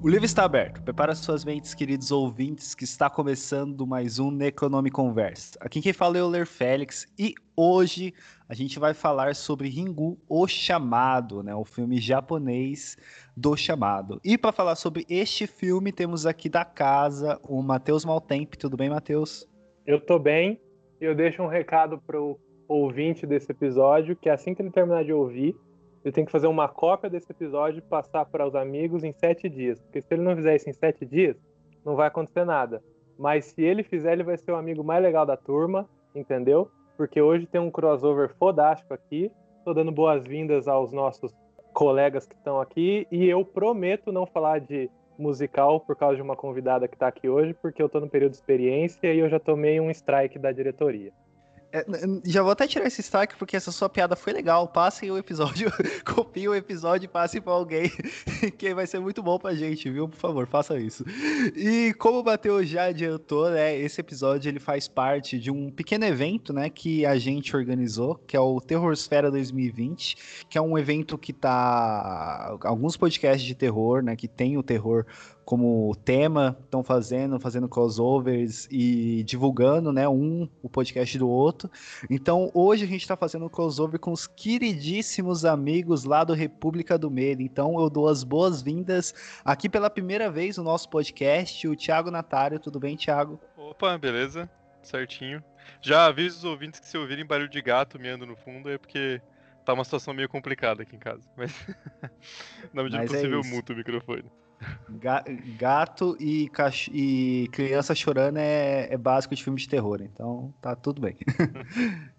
O livro está aberto. Prepara suas mentes, queridos ouvintes, que está começando mais um Necronome Conversa. Aqui quem fala é o Ler Félix e hoje a gente vai falar sobre Ringu, o Chamado, né? O filme japonês do Chamado. E para falar sobre este filme, temos aqui da casa o Matheus Maltempe. Tudo bem, Matheus? Eu tô bem. Eu deixo um recado pro ouvinte desse episódio, que assim que ele terminar de ouvir, ele tem que fazer uma cópia desse episódio e passar para os amigos em sete dias. Porque se ele não fizer isso em sete dias, não vai acontecer nada. Mas se ele fizer, ele vai ser o amigo mais legal da turma, entendeu? Porque hoje tem um crossover fodástico aqui. Estou dando boas-vindas aos nossos colegas que estão aqui. E eu prometo não falar de musical por causa de uma convidada que está aqui hoje, porque eu estou no período de experiência e eu já tomei um strike da diretoria. É, já vou até tirar esse destaque porque essa sua piada foi legal. Passem o episódio, copiem o episódio e passem para alguém, que vai ser muito bom pra gente, viu? Por favor, faça isso. E como o Matheus já adiantou, né, esse episódio ele faz parte de um pequeno evento, né, que a gente organizou, que é o Terrorsfera 2020, que é um evento que tá alguns podcasts de terror, né, que tem o terror como tema, estão fazendo, fazendo crossovers e divulgando, né, um o podcast do outro. Então, hoje a gente está fazendo um crossover com os queridíssimos amigos lá do República do Medo. Então, eu dou as boas-vindas aqui pela primeira vez no nosso podcast, o Thiago Natário. Tudo bem, Thiago? Opa, beleza? Certinho. Já aviso os ouvintes que se ouvirem barulho de gato miando no fundo é porque tá uma situação meio complicada aqui em casa. Mas, na medida é possível, é muto o microfone. Gato e, cach... e criança chorando é, é básico de filme de terror, então tá tudo bem.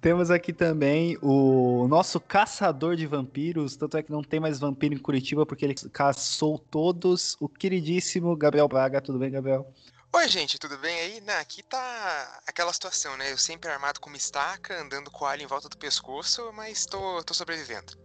Temos aqui também o nosso caçador de vampiros, tanto é que não tem mais vampiro em Curitiba porque ele caçou todos, o queridíssimo Gabriel Braga. Tudo bem, Gabriel? Oi, gente, tudo bem aí? Não, aqui tá aquela situação, né? Eu sempre armado com uma estaca, andando com alho em volta do pescoço, mas tô, tô sobrevivendo.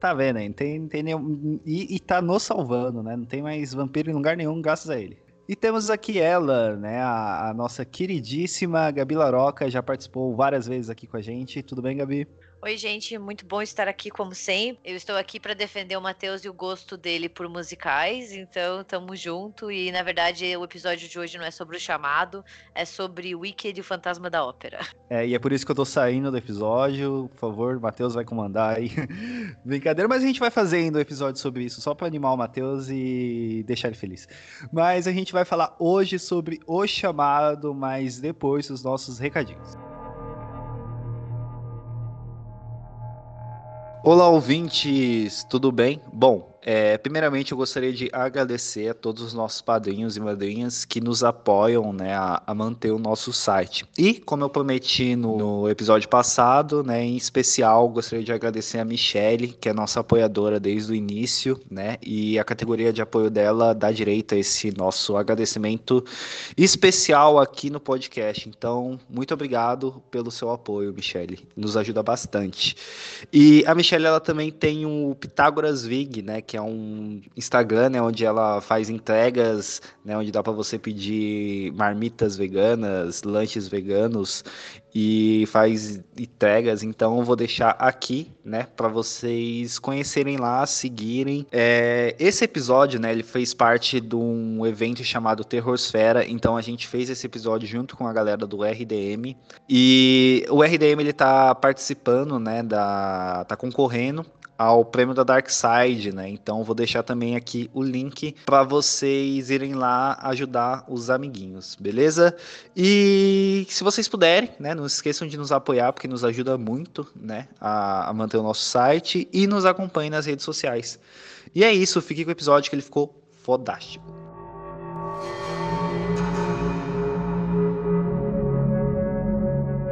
Tá vendo aí? Tem, tem nenhum... e, e tá nos salvando, né? Não tem mais vampiro em lugar nenhum, graças a ele. E temos aqui ela, né? A, a nossa queridíssima Gabi Laroca, já participou várias vezes aqui com a gente. Tudo bem, Gabi? Oi, gente, muito bom estar aqui como sempre. Eu estou aqui para defender o Matheus e o gosto dele por musicais, então tamo junto. E na verdade, o episódio de hoje não é sobre o chamado, é sobre Wicked e o Fantasma da Ópera. É, e é por isso que eu tô saindo do episódio. Por favor, Matheus vai comandar aí. Brincadeira, mas a gente vai fazendo o episódio sobre isso, só para animar o Matheus e deixar ele feliz. Mas a gente vai falar hoje sobre o chamado, mas depois dos nossos recadinhos. Olá, ouvintes, tudo bem? Bom, é, primeiramente, eu gostaria de agradecer a todos os nossos padrinhos e madrinhas que nos apoiam né, a, a manter o nosso site. E, como eu prometi no, no, episódio passado, né, em especial, gostaria de agradecer a Michelle, que é nossa apoiadora desde o início, né, e a categoria de apoio dela dá direito a esse nosso agradecimento especial aqui no podcast. Então, muito obrigado pelo seu apoio, Michelle. Nos ajuda bastante. E a Michelle, ela também tem o Pitágoras Vig, né, que é um Instagram, né, onde ela faz entregas, né, onde dá para você pedir marmitas veganas, lanches veganos e faz entregas. Então eu vou deixar aqui, né, para vocês conhecerem lá, seguirem. É, esse episódio, né, ele fez parte de um evento chamado Terrorsfera. Então a gente fez esse episódio junto com a galera do RDM e o RDM ele tá participando, né, da tá concorrendo ao prêmio da Dark Side, né? Então vou deixar também aqui o link para vocês irem lá ajudar os amiguinhos, beleza? E se vocês puderem, né, não esqueçam de nos apoiar porque nos ajuda muito, né, a, a manter o nosso site e nos acompanhem nas redes sociais. E é isso, fique com o episódio que ele ficou fodástico.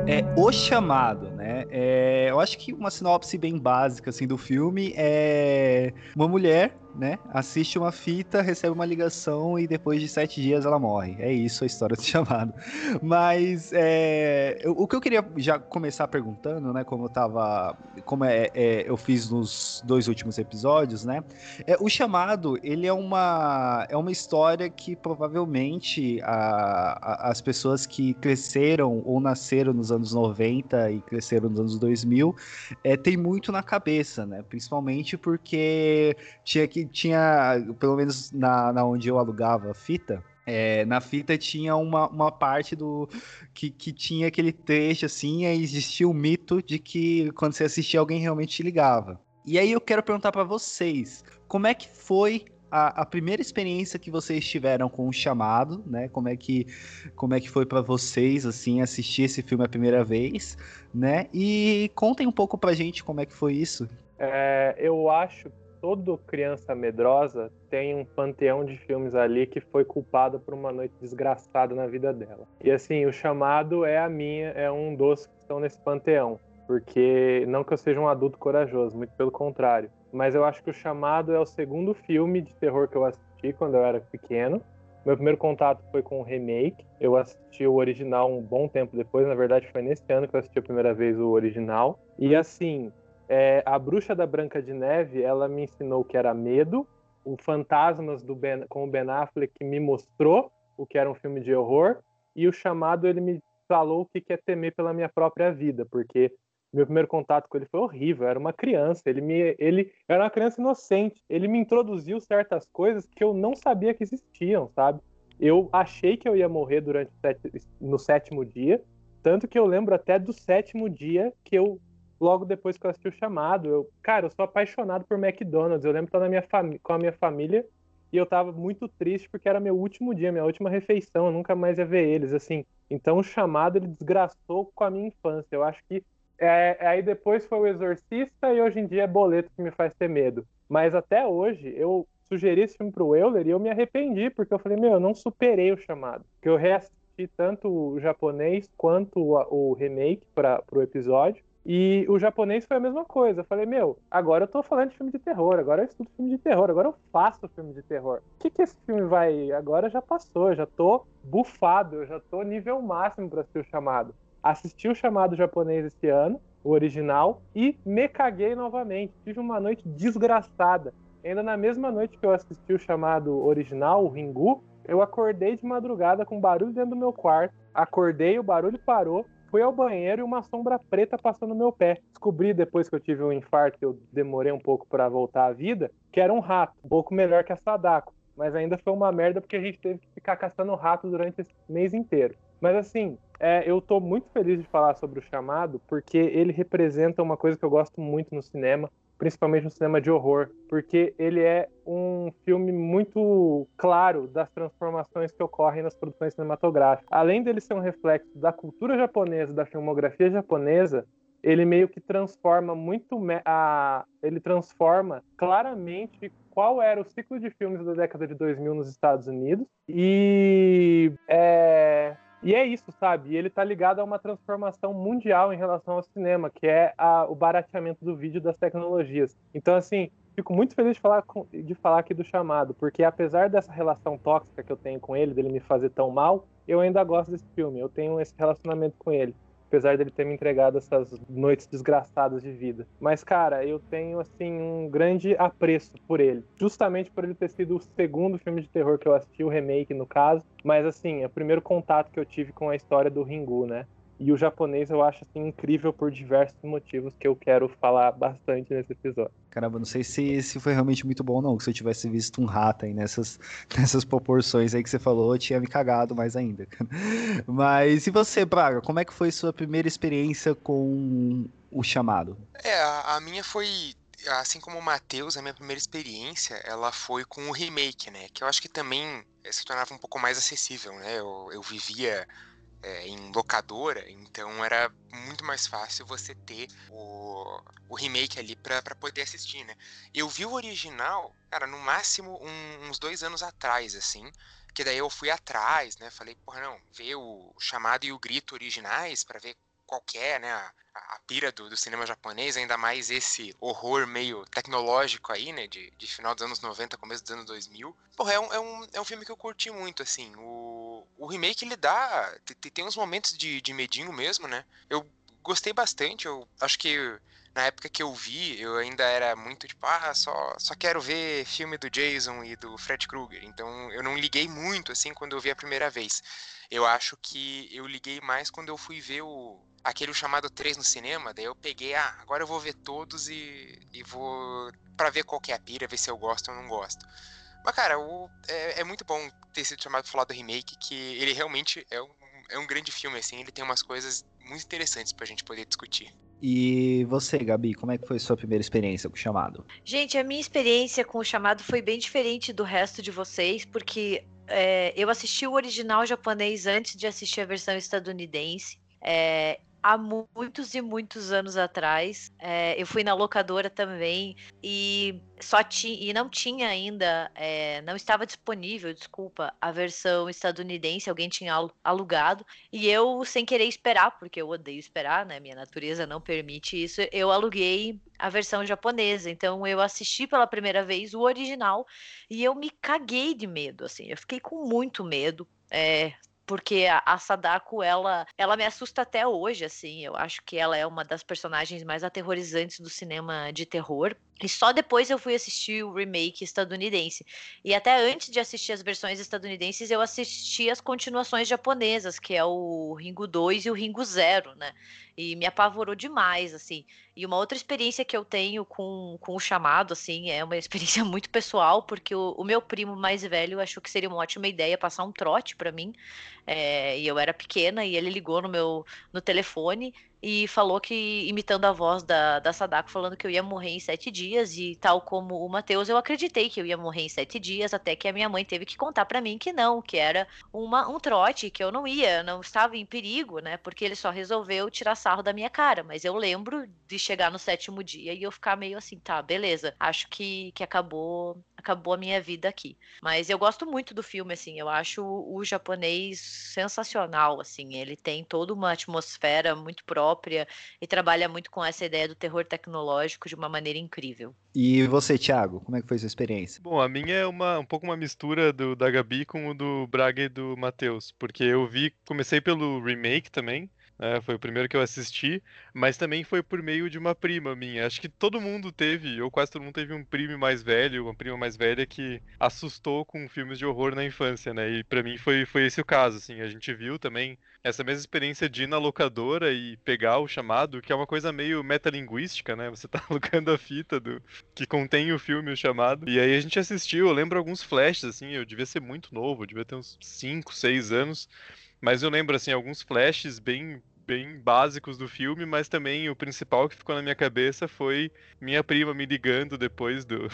É O Chamado, né? É, eu acho que uma sinopse bem básica assim do filme é uma mulher né? Assiste uma fita, recebe uma ligação e depois de sete dias ela morre. É isso a história do chamado. Mas é, o que eu queria já começar perguntando, né? Como eu tava. Como é, é, eu fiz nos dois últimos episódios, né? É, o chamado, ele é uma, é uma história que provavelmente a, a, as pessoas que cresceram ou nasceram nos anos 90 e cresceram nos anos 2000 é, tem muito na cabeça, né? Principalmente porque tinha que que tinha, pelo menos na, na onde eu alugava a fita, é, na fita tinha uma, uma parte do que, que tinha aquele trecho assim, e existia o mito de que quando você assistia alguém realmente te ligava. E aí eu quero perguntar para vocês, como é que foi a, a, primeira experiência que vocês tiveram com o chamado, né? Como é que, como é que foi para vocês assim assistir esse filme a primeira vez, né? E contem um pouco pra gente como é que foi isso. É, eu acho toda criança medrosa tem um panteão de filmes ali que foi culpada por uma noite desgraçada na vida dela. E assim, o chamado é a minha, é um dos que estão nesse panteão. Porque não que eu seja um adulto corajoso, muito pelo contrário. Mas eu acho que o chamado é o segundo filme de terror que eu assisti quando eu era pequeno. Meu primeiro contato foi com o remake. Eu assisti o original um bom tempo depois. Na verdade, foi nesse ano que eu assisti a primeira vez o original. E assim, é, a Bruxa da Branca de Neve, ela me ensinou que era medo. O Fantasmas do ben, com o Ben Affleck me mostrou o que era um filme de horror. E o chamado, ele me falou o que é temer pela minha própria vida, porque meu primeiro contato com ele foi horrível. Eu era uma criança, ele me, ele era uma criança inocente. Ele me introduziu certas coisas que eu não sabia que existiam, sabe? Eu achei que eu ia morrer durante no sétimo dia, tanto que eu lembro até do sétimo dia que eu logo depois que eu assisti o chamado. Eu, cara, eu sou apaixonado por McDonald's. Eu lembro que eu estar com a minha família e eu tava muito triste porque era meu último dia, minha última refeição. Eu nunca mais ia ver eles, assim. Então o chamado ele desgraçou com a minha infância. Eu acho que é, aí depois foi o Exorcista e hoje em dia é Boleto que me faz ter medo. Mas até hoje eu sugeri esse filme pro Euler e eu me arrependi, porque eu falei, meu, eu não superei o chamado. Porque eu reassisti tanto o japonês quanto o, o remake para o episódio. E o japonês foi a mesma coisa. Eu falei, meu, agora eu tô falando de filme de terror, agora eu estudo filme de terror, agora eu faço filme de terror. O que, que esse filme vai. Agora já passou, já tô bufado, já tô nível máximo para ser o chamado. Assisti o chamado japonês esse ano, o original, e me caguei novamente. Tive uma noite desgraçada. Ainda na mesma noite que eu assisti o chamado original, o Ringu, eu acordei de madrugada com barulho dentro do meu quarto. Acordei, o barulho parou, fui ao banheiro e uma sombra preta passou no meu pé. Descobri depois que eu tive um infarto, eu demorei um pouco para voltar à vida, que era um rato, um pouco melhor que a Sadako. Mas ainda foi uma merda porque a gente teve que ficar caçando rato durante esse mês inteiro. Mas assim, é, eu tô muito feliz de falar sobre o chamado, porque ele representa uma coisa que eu gosto muito no cinema, principalmente no cinema de horror, porque ele é um filme muito claro das transformações que ocorrem nas produções cinematográficas. Além dele ser um reflexo da cultura japonesa, da filmografia japonesa, ele meio que transforma muito a ele transforma claramente qual era o ciclo de filmes da década de 2000 nos Estados Unidos e é, e é isso, sabe? Ele tá ligado a uma transformação mundial em relação ao cinema, que é a, o barateamento do vídeo das tecnologias. Então, assim, fico muito feliz de falar, de falar aqui do chamado, porque apesar dessa relação tóxica que eu tenho com ele, dele me fazer tão mal, eu ainda gosto desse filme. Eu tenho esse relacionamento com ele apesar dele ter me entregado essas noites desgraçadas de vida. Mas, cara, eu tenho, assim, um grande apreço por ele. Justamente por ele ter sido o segundo filme de terror que eu assisti, o remake, no caso. Mas, assim, é o primeiro contato que eu tive com a história do Ringu, né? E o japonês eu acho assim incrível por diversos motivos que eu quero falar bastante nesse episódio. Caramba, não sei se, se foi realmente muito bom não, que se eu tivesse visto um rato aí nessas, nessas proporções aí que você falou, eu tinha me cagado mais ainda. Mas e você, Braga, como é que foi sua primeira experiência com o chamado? É, a, a minha foi assim como o Matheus, a minha primeira experiência, ela foi com o remake, né? Que eu acho que também se tornava um pouco mais acessível, né? Eu, eu vivia é, em locadora, então era muito mais fácil você ter o, o remake ali pra, poder assistir, né? Eu vi o original, cara, no máximo um, uns dois anos atrás, assim, que daí eu fui atrás, né? Falei, porra, não, ver o chamado e o grito originais para ver qual é, né, a, a pira do, do, cinema japonês, ainda mais esse horror meio tecnológico aí, né, de, de final dos anos 90, começo dos anos 2000. Porra, é um, é um, é um filme que eu curti muito, assim, o, o remake, ele dá, tem, tem uns momentos de, de medinho mesmo, né, eu gostei bastante, eu acho que na época que eu vi, eu ainda era muito tipo, ah, só, só quero ver filme do Jason e do Fred Krueger. Então eu não liguei muito assim quando eu vi a primeira vez. Eu acho que eu liguei mais quando eu fui ver o aquele chamado 3 no cinema, daí eu peguei, ah, agora eu vou ver todos e, e vou para ver qual que é a pira, ver se eu gosto ou não gosto. Mas, cara, o, é, é, muito bom ter sido chamado pra falar do remake, que ele realmente é um, é um grande filme, assim, ele tem umas coisas muito interessantes pra gente poder discutir. E você, Gabi, como é que foi sua primeira experiência com o chamado? Gente, a minha experiência com o chamado foi bem diferente do resto de vocês, porque é, eu assisti o original japonês antes de assistir a versão estadunidense. É, há muitos e muitos anos atrás. É, eu fui na locadora também e só tinha e não tinha ainda, é, não estava disponível, desculpa, a versão estadunidense. Alguém tinha alugado e eu sem querer esperar, porque eu odeio esperar, né? Minha natureza não permite isso. Eu aluguei a versão japonesa. Então eu assisti pela primeira vez o original e eu me caguei de medo, assim. Eu fiquei com muito medo. É, porque a, Sadako ela ela me assusta até hoje assim eu acho que ela é uma das personagens mais aterrorizantes do cinema de terror e só depois eu fui assistir o remake estadunidense. E até antes de assistir as versões estadunidenses, eu assisti as continuações japonesas, que é o Ringo 2 e o Ringo 0, né? E me apavorou demais, assim. E uma outra experiência que eu tenho com, com o chamado, assim, é uma experiência muito pessoal, porque o, o meu primo mais velho achou que seria uma ótima ideia passar um trote para mim. É, e eu era pequena, e ele ligou no meu no telefone e falou que, imitando a voz da, da Sadako, falando que eu ia morrer em sete dias, e tal como o Matheus, eu acreditei que eu ia morrer em sete dias, até que a minha mãe teve que contar para mim que não, que era uma, um trote, que eu não ia, não estava em perigo, né, porque ele só resolveu tirar sarro da minha cara, mas eu lembro de chegar no sétimo dia e eu ficar meio assim, tá, beleza, acho que, que acabou acabou a minha vida aqui. Mas eu gosto muito do filme, assim, eu acho o, japonês sensacional, assim, ele tem toda uma atmosfera muito própria e trabalha muito com essa ideia do terror tecnológico de uma maneira incrível. E você, Thiago, como é que foi sua experiência? Bom, a minha é uma, um pouco uma mistura do, da Gabi com o do Braga e do Matheus, porque eu vi, comecei pelo remake também, né, foi o primeiro que eu assisti, mas também foi por meio de uma prima minha. Acho que todo mundo teve, ou quase todo mundo teve um primo mais velho, uma prima mais velha que assustou com filmes de horror na infância, né? E para mim foi, foi esse o caso, assim. A gente viu também essa mesma experiência de ir na locadora e pegar o chamado, que é uma coisa meio metalinguística, né? Você tá alugando a fita do que contém o filme, o chamado. E aí a gente assistiu, eu lembro alguns flashes, assim, eu devia ser muito novo, devia ter uns 5, 6 anos. Mas eu lembro, assim, alguns flashes bem bem básicos do filme, mas também o principal que ficou na minha cabeça foi minha prima me ligando depois do,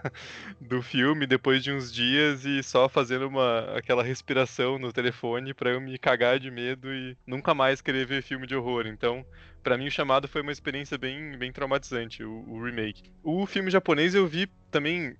do filme, depois de uns dias e só fazendo uma aquela respiração no telefone para eu me cagar de medo e nunca mais querer ver filme de horror. Então, para mim o chamado foi uma experiência bem bem traumatizante, o, o remake. O filme japonês eu vi também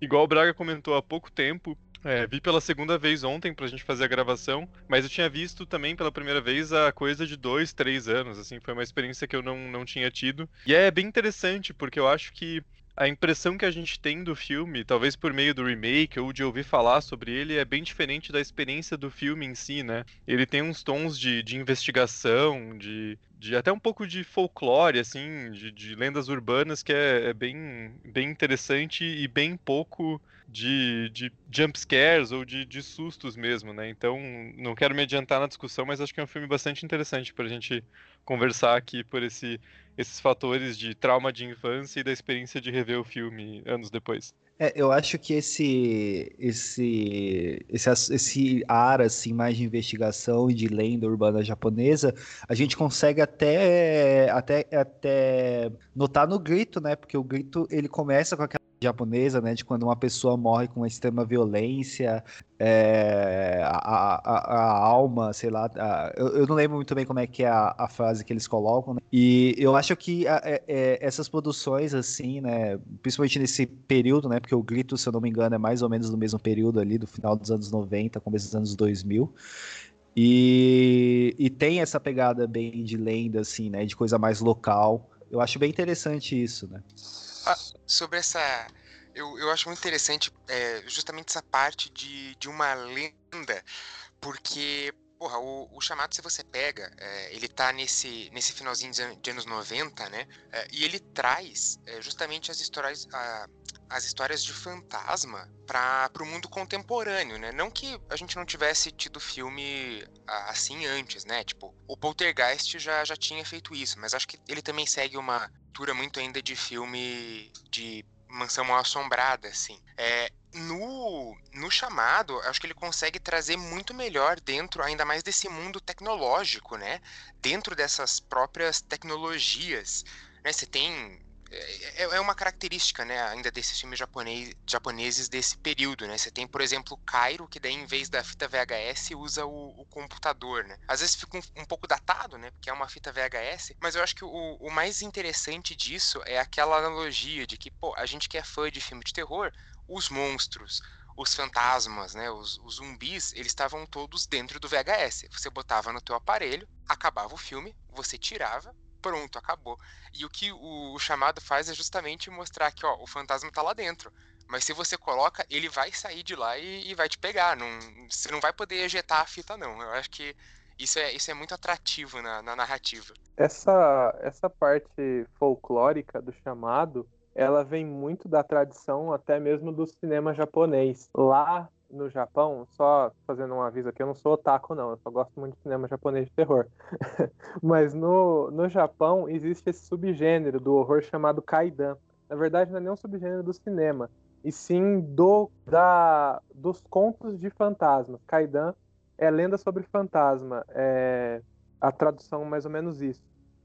igual o Braga comentou há pouco tempo, é, vi pela segunda vez ontem pra gente fazer a gravação, mas eu tinha visto também pela primeira vez a coisa de dois, três anos, assim, foi uma experiência que eu não, não tinha tido. E é bem interessante, porque eu acho que a impressão que a gente tem do filme, talvez por meio do remake ou de ouvir falar sobre ele, é bem diferente da experiência do filme em si, né? Ele tem uns tons de, de investigação, de, de até um pouco de folclore, assim, de, de lendas urbanas, que é, é, bem, bem interessante e bem pouco de, de jump scares ou de, de sustos mesmo, né? Então, não quero me adiantar na discussão, mas acho que é um filme bastante interessante para a gente conversar aqui por esse, esses fatores de trauma de infância e da experiência de rever o filme anos depois. É, eu acho que esse, esse, esse, esse ar assim, mais de investigação e de lenda urbana japonesa, a gente consegue até, até, até notar no grito, né? Porque o grito ele começa com aquela japonesa, né, de quando uma pessoa morre com uma extrema violência, é, a, a, a, alma, sei lá, a, eu, eu, não lembro muito bem como é que é a, frase que eles colocam, né? e eu acho que é, é, essas produções, assim, né, principalmente nesse período, né, porque o Grito, se eu não me engano, é mais ou menos no mesmo período ali, do final dos anos 90, começo dos anos 2000, e, e tem essa pegada bem de lenda, assim, né, de coisa mais local, eu acho bem interessante isso, né. Ah, sobre essa. Eu, eu acho muito interessante é, justamente essa parte de, de uma lenda, porque Porra, o, o, chamado, se você pega, é, ele tá nesse, nesse finalzinho de, de anos 90, né? É, e ele traz é, justamente as histórias, a, as histórias de fantasma para o mundo contemporâneo, né? Não que a gente não tivesse tido filme assim antes, né? Tipo, o Poltergeist já, já tinha feito isso, mas acho que ele também segue uma cultura muito ainda de filme de mansão mal assombrada, assim. É, no, no chamado, acho que ele consegue trazer muito melhor dentro, ainda mais desse mundo tecnológico, né? Dentro dessas próprias tecnologias. Né? Você tem é, é, é uma característica, né, ainda desses filmes japonês, japoneses desse período, né? Você tem, por exemplo, Cairo, que daí em vez da fita VHS usa o, o computador, né? Às vezes fica um, um, pouco datado, né, porque é uma fita VHS, mas eu acho que o, o mais interessante disso é aquela analogia de que, pô, a gente que é fã de filme de terror, os monstros, os fantasmas, né, os, os, zumbis, eles estavam todos dentro do VHS. Você botava no teu aparelho, acabava o filme, você tirava, pronto, acabou. E o que o, chamado faz é justamente mostrar que, ó, o fantasma tá lá dentro. Mas se você coloca, ele vai sair de lá e, e vai te pegar. Não, você não vai poder ejetar a fita, não. Eu acho que isso é, isso é muito atrativo na, na narrativa. Essa, essa parte folclórica do chamado ela vem muito da tradição até mesmo do cinema japonês. Lá no Japão, só fazendo um aviso aqui, eu não sou otaku não, eu só gosto muito de cinema japonês de terror. Mas no, no Japão existe esse subgênero do horror chamado kaidan. Na verdade, não é nem um subgênero do cinema, e sim do da dos contos de fantasmas. Kaidan é lenda sobre fantasma, é a tradução mais ou menos isso.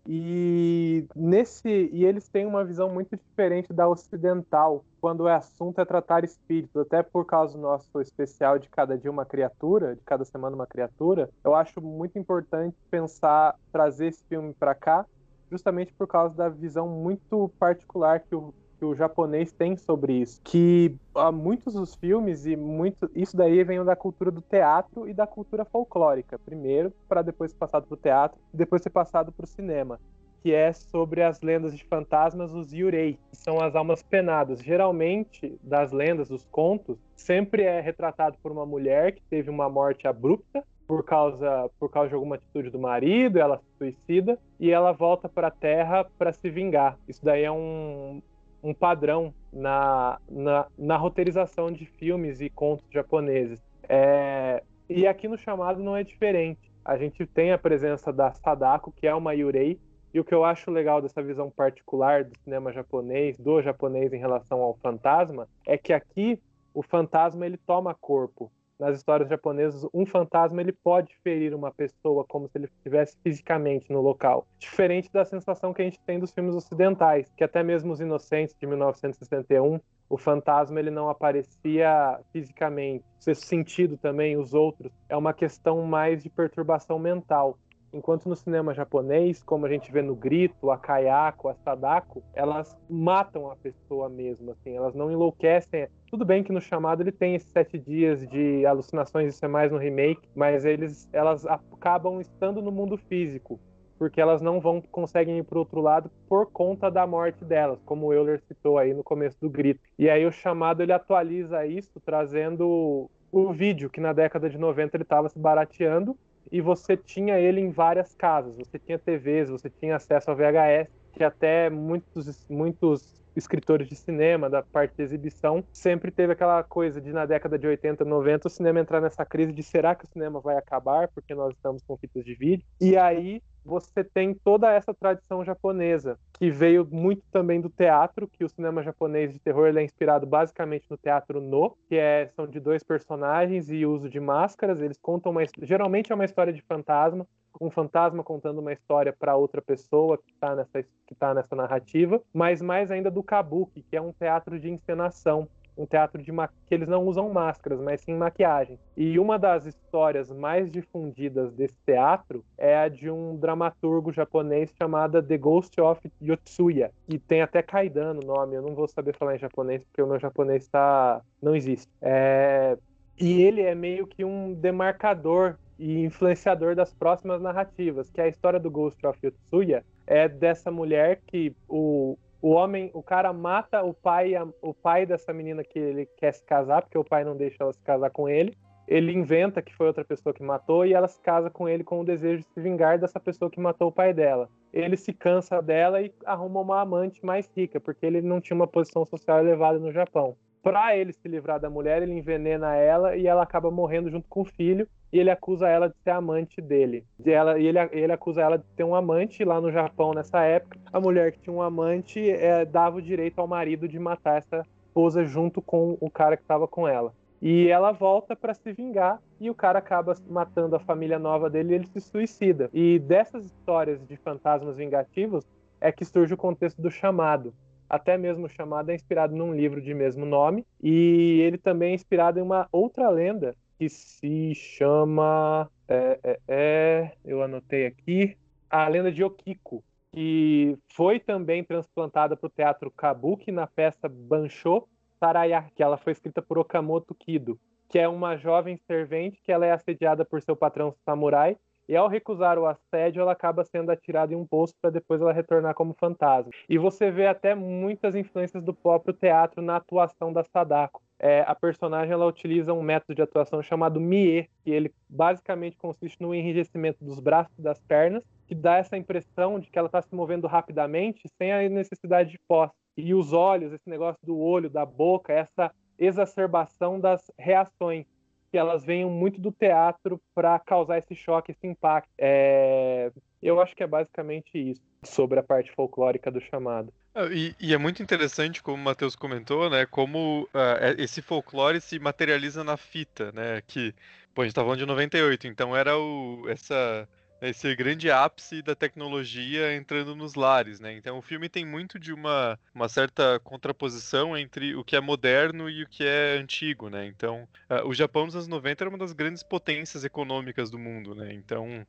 E nesse e eles têm uma visão muito diferente da ocidental quando o assunto é tratar espíritos, até por causa do nosso especial de cada dia uma criatura, de cada semana uma criatura. Eu acho muito importante pensar trazer esse filme para cá, justamente por causa da visão muito particular que o que o japonês tem sobre isso. Que há muitos dos filmes e muito isso daí vem da cultura do teatro e da cultura folclórica, primeiro para depois ser passado para o teatro e depois ser passado para o cinema. Que é sobre as lendas de fantasmas, os yurei, que são as almas penadas. Geralmente, das lendas, dos contos, sempre é retratado por uma mulher que teve uma morte abrupta por causa, por causa de alguma atitude do marido, ela se suicida e ela volta para a Terra para se vingar. Isso daí é um, um padrão na, na, na, roteirização de filmes e contos japoneses. É, e aqui no chamado não é diferente. A gente tem a presença da Sadako, que é uma Yurei, e o que eu acho legal dessa visão particular do cinema japonês, do japonês em relação ao fantasma, é que aqui o fantasma ele toma corpo nas histórias japonesas, um fantasma ele pode ferir uma pessoa como se ele estivesse fisicamente no local. Diferente da sensação que a gente tem dos filmes ocidentais, que até mesmo os Inocentes de 1961, o fantasma ele não aparecia fisicamente. Ser sentido também os outros é uma questão mais de perturbação mental. Enquanto no cinema japonês, como a gente vê no Grito, a Kayako, a Sadako, elas matam a pessoa mesmo, assim, elas não enlouquecem. Tudo bem que no chamado ele tem esses sete dias de alucinações, isso é mais no remake, mas eles, elas acabam estando no mundo físico, porque elas não vão conseguem ir para outro lado por conta da morte delas, como o Euler citou aí no começo do Grito. E aí o chamado ele atualiza isso trazendo o vídeo que na década de 90 ele estava se barateando e você tinha ele em várias casas. Você tinha TVs, você tinha acesso ao VHS, que até muitos, muitos escritores de cinema, da parte de exibição, sempre teve aquela coisa de na década de 80, 90, o cinema entrar nessa crise de será que o cinema vai acabar porque nós estamos com fitas de vídeo? E aí você tem toda essa tradição japonesa, que veio muito também do teatro, que o cinema japonês de terror é inspirado basicamente no teatro no, que é, são de dois personagens e uso de máscaras. Eles contam uma, geralmente é uma história de fantasma, um fantasma contando uma história para outra pessoa que está nessa, que tá nessa narrativa, mas mais ainda do kabuki, que é um teatro de encenação um teatro de que eles não usam máscaras, mas sim maquiagem. E uma das histórias mais difundidas desse teatro é a de um dramaturgo japonês chamado The Ghost of Yotsuya, e tem até Kaidan no nome, eu não vou saber falar em japonês porque o meu japonês tá não existe. É... E ele é meio que um demarcador e influenciador das próximas narrativas, que é a história do Ghost of Yotsuya é dessa mulher que o o homem, o cara mata o pai, a, o pai dessa menina que ele quer se casar, porque o pai não deixa ela se casar com ele. ele inventa que foi outra pessoa que matou e ela se casa com ele com o desejo de se vingar dessa pessoa que matou o pai dela. Ele se cansa dela e arruma uma amante mais rica, porque ele não tinha uma posição social elevada no Japão. Para ele se livrar da mulher, ele envenena ela e ela acaba morrendo junto com o filho. E ele acusa ela de ser amante dele. De ela, e ele, ele acusa ela de ter um amante lá no Japão nessa época. A mulher que tinha um amante é, dava o direito ao marido de matar essa esposa junto com o cara que estava com ela. E ela volta para se vingar e o cara acaba matando a família nova dele e ele se suicida. E dessas histórias de fantasmas vingativos é que surge o contexto do chamado. Até mesmo o chamado é inspirado num livro de mesmo nome. E ele também é inspirado em uma outra lenda que se chama é, é, é eu anotei aqui a lenda de Okiko, que foi também transplantada para o teatro Kabuki na peça Bancho Saraya, que ela foi escrita por Okamoto Kido, que é uma jovem servente que ela é assediada por seu patrão samurai e ao recusar o assédio, ela acaba sendo atirada em um poço para depois ela retornar como fantasma. E você vê até muitas influências do próprio teatro na atuação da Sadako. É, a personagem ela utiliza um método de atuação chamado Mie, que ele basicamente consiste no enrijecimento dos braços e das pernas, que dá essa impressão de que ela está se movendo rapidamente sem a necessidade de posse e os olhos, esse negócio do olho, da boca, essa exacerbação das reações, que elas venham muito do teatro para causar esse choque, esse impacto. É... Eu acho que é basicamente isso sobre a parte folclórica do chamado. Ah, e, e, é muito interessante, como o Matheus comentou, né, como uh, esse folclore se materializa na fita, né, que, pô, a gente tá falando de 98, então era o, essa esse grande ápice da tecnologia entrando nos lares, né? Então o filme tem muito de uma, uma certa contraposição entre o que é moderno e o que é antigo, né? Então uh, o Japão nos anos 90 era uma das grandes potências econômicas do mundo, né? Então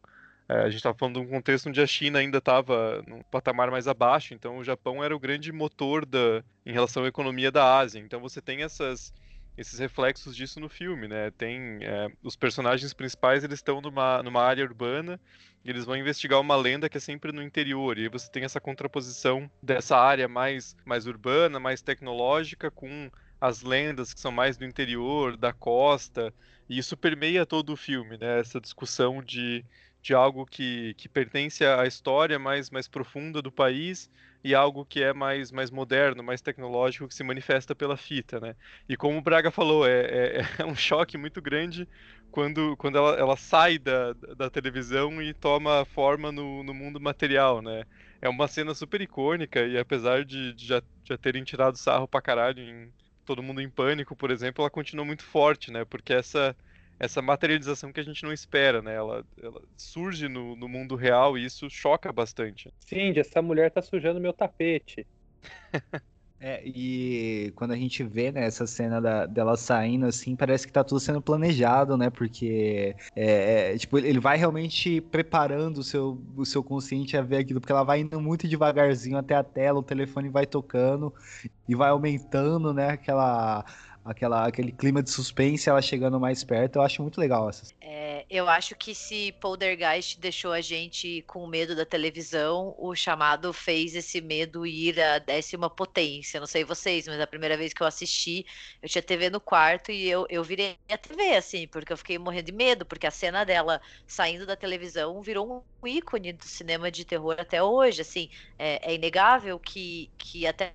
uh, a gente estava falando de um contexto onde a China ainda estava num patamar mais abaixo, então o Japão era o grande motor da, em relação à economia da Ásia. Então você tem essas esses reflexos disso no filme, né? Tem é, os personagens principais eles estão numa, numa área urbana e eles vão investigar uma lenda que é sempre no interior e você tem essa contraposição dessa área mais mais urbana, mais tecnológica com as lendas que são mais do interior, da costa e isso permeia todo o filme, né? Essa discussão de de algo que, que pertence à história mais, mais profunda do país e algo que é mais, mais moderno, mais tecnológico, que se manifesta pela fita, né? E como o Braga falou, é, é, é um choque muito grande quando, quando ela, ela sai da, da televisão e toma forma no, no mundo material, né? É uma cena super icônica e apesar de, de já, já terem tirado sarro pra caralho em Todo Mundo em Pânico, por exemplo, ela continua muito forte, né? Porque essa essa materialização que a gente não espera, né? Ela, ela surge no, no, mundo real e isso choca bastante. Cindy, essa mulher tá sujando meu tapete. é, e quando a gente vê né, essa cena da, dela saindo, assim, parece que tá tudo sendo planejado, né? Porque é, é, tipo, ele vai realmente preparando o seu, o seu consciente a ver aquilo, porque ela vai indo muito devagarzinho até a tela, o telefone vai tocando e vai aumentando, né? Aquela aquela, aquele clima de suspense, ela chegando mais perto, eu acho muito legal essa. É, eu acho que se Poltergeist deixou a gente com medo da televisão, o chamado fez esse medo ir à décima potência. Não sei vocês, mas a primeira vez que eu assisti, eu tinha TV no quarto e eu, eu virei a TV, assim, porque eu fiquei morrendo de medo, porque a cena dela saindo da televisão virou um ícone do cinema de terror até hoje, assim, é, é inegável que, que até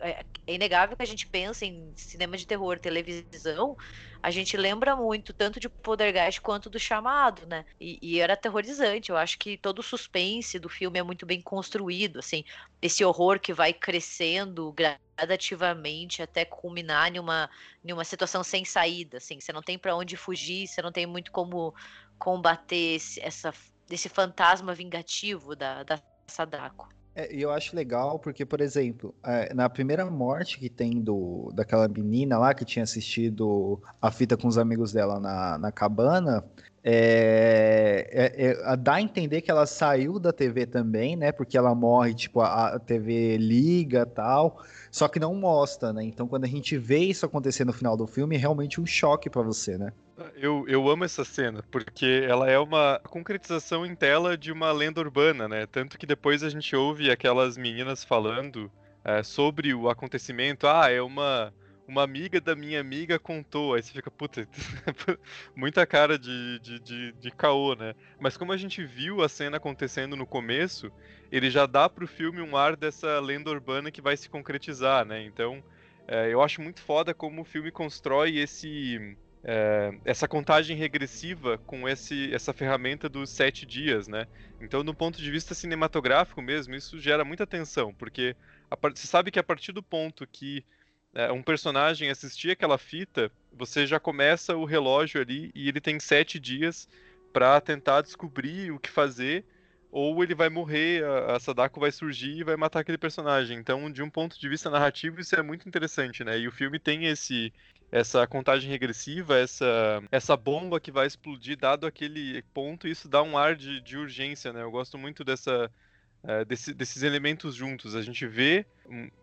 é, é inegável que a gente pense em cinema de terror televisão, a gente lembra muito tanto de Poltergeist quanto do Chamado, né? E, e, era aterrorizante. Eu acho que todo o suspense do filme é muito bem construído, assim, esse horror que vai crescendo gradativamente até culminar em uma, em uma situação sem saída, assim. Você não tem para onde fugir, você não tem muito como combater esse, essa, esse fantasma vingativo da, da Sadako. É, eu acho legal porque, por exemplo, é, na primeira morte que tem do, daquela menina lá que tinha assistido a fita com os amigos dela na, na cabana, é, é, é, dá a entender que ela saiu da TV também, né? Porque ela morre, tipo, a, a TV liga tal, só que não mostra, né? Então, quando a gente vê isso acontecer no final do filme, é realmente um choque para você, né? Eu, eu amo essa cena, porque ela é uma concretização em tela de uma lenda urbana, né? Tanto que depois a gente ouve aquelas meninas falando é, sobre o acontecimento. Ah, é uma, uma amiga da minha amiga contou. Aí você fica, puta, muita cara de, de, de, de caô, né? Mas como a gente viu a cena acontecendo no começo, ele já dá pro filme um ar dessa lenda urbana que vai se concretizar, né? Então, é, eu acho muito foda como o filme constrói esse. É, essa contagem regressiva com esse, essa ferramenta dos sete dias, né? Então, do ponto de vista cinematográfico mesmo, isso gera muita tensão, porque a, você sabe que a partir do ponto que é, um personagem assistir aquela fita, você já começa o relógio ali e ele tem sete dias para tentar descobrir o que fazer, ou ele vai morrer, a, Sadako vai surgir e vai matar aquele personagem. Então, de um ponto de vista narrativo, isso é muito interessante, né? E o filme tem esse essa contagem regressiva, essa, essa bomba que vai explodir dado aquele ponto, isso dá um ar de, de urgência, né? Eu gosto muito dessa é, desse, desses elementos juntos. A gente vê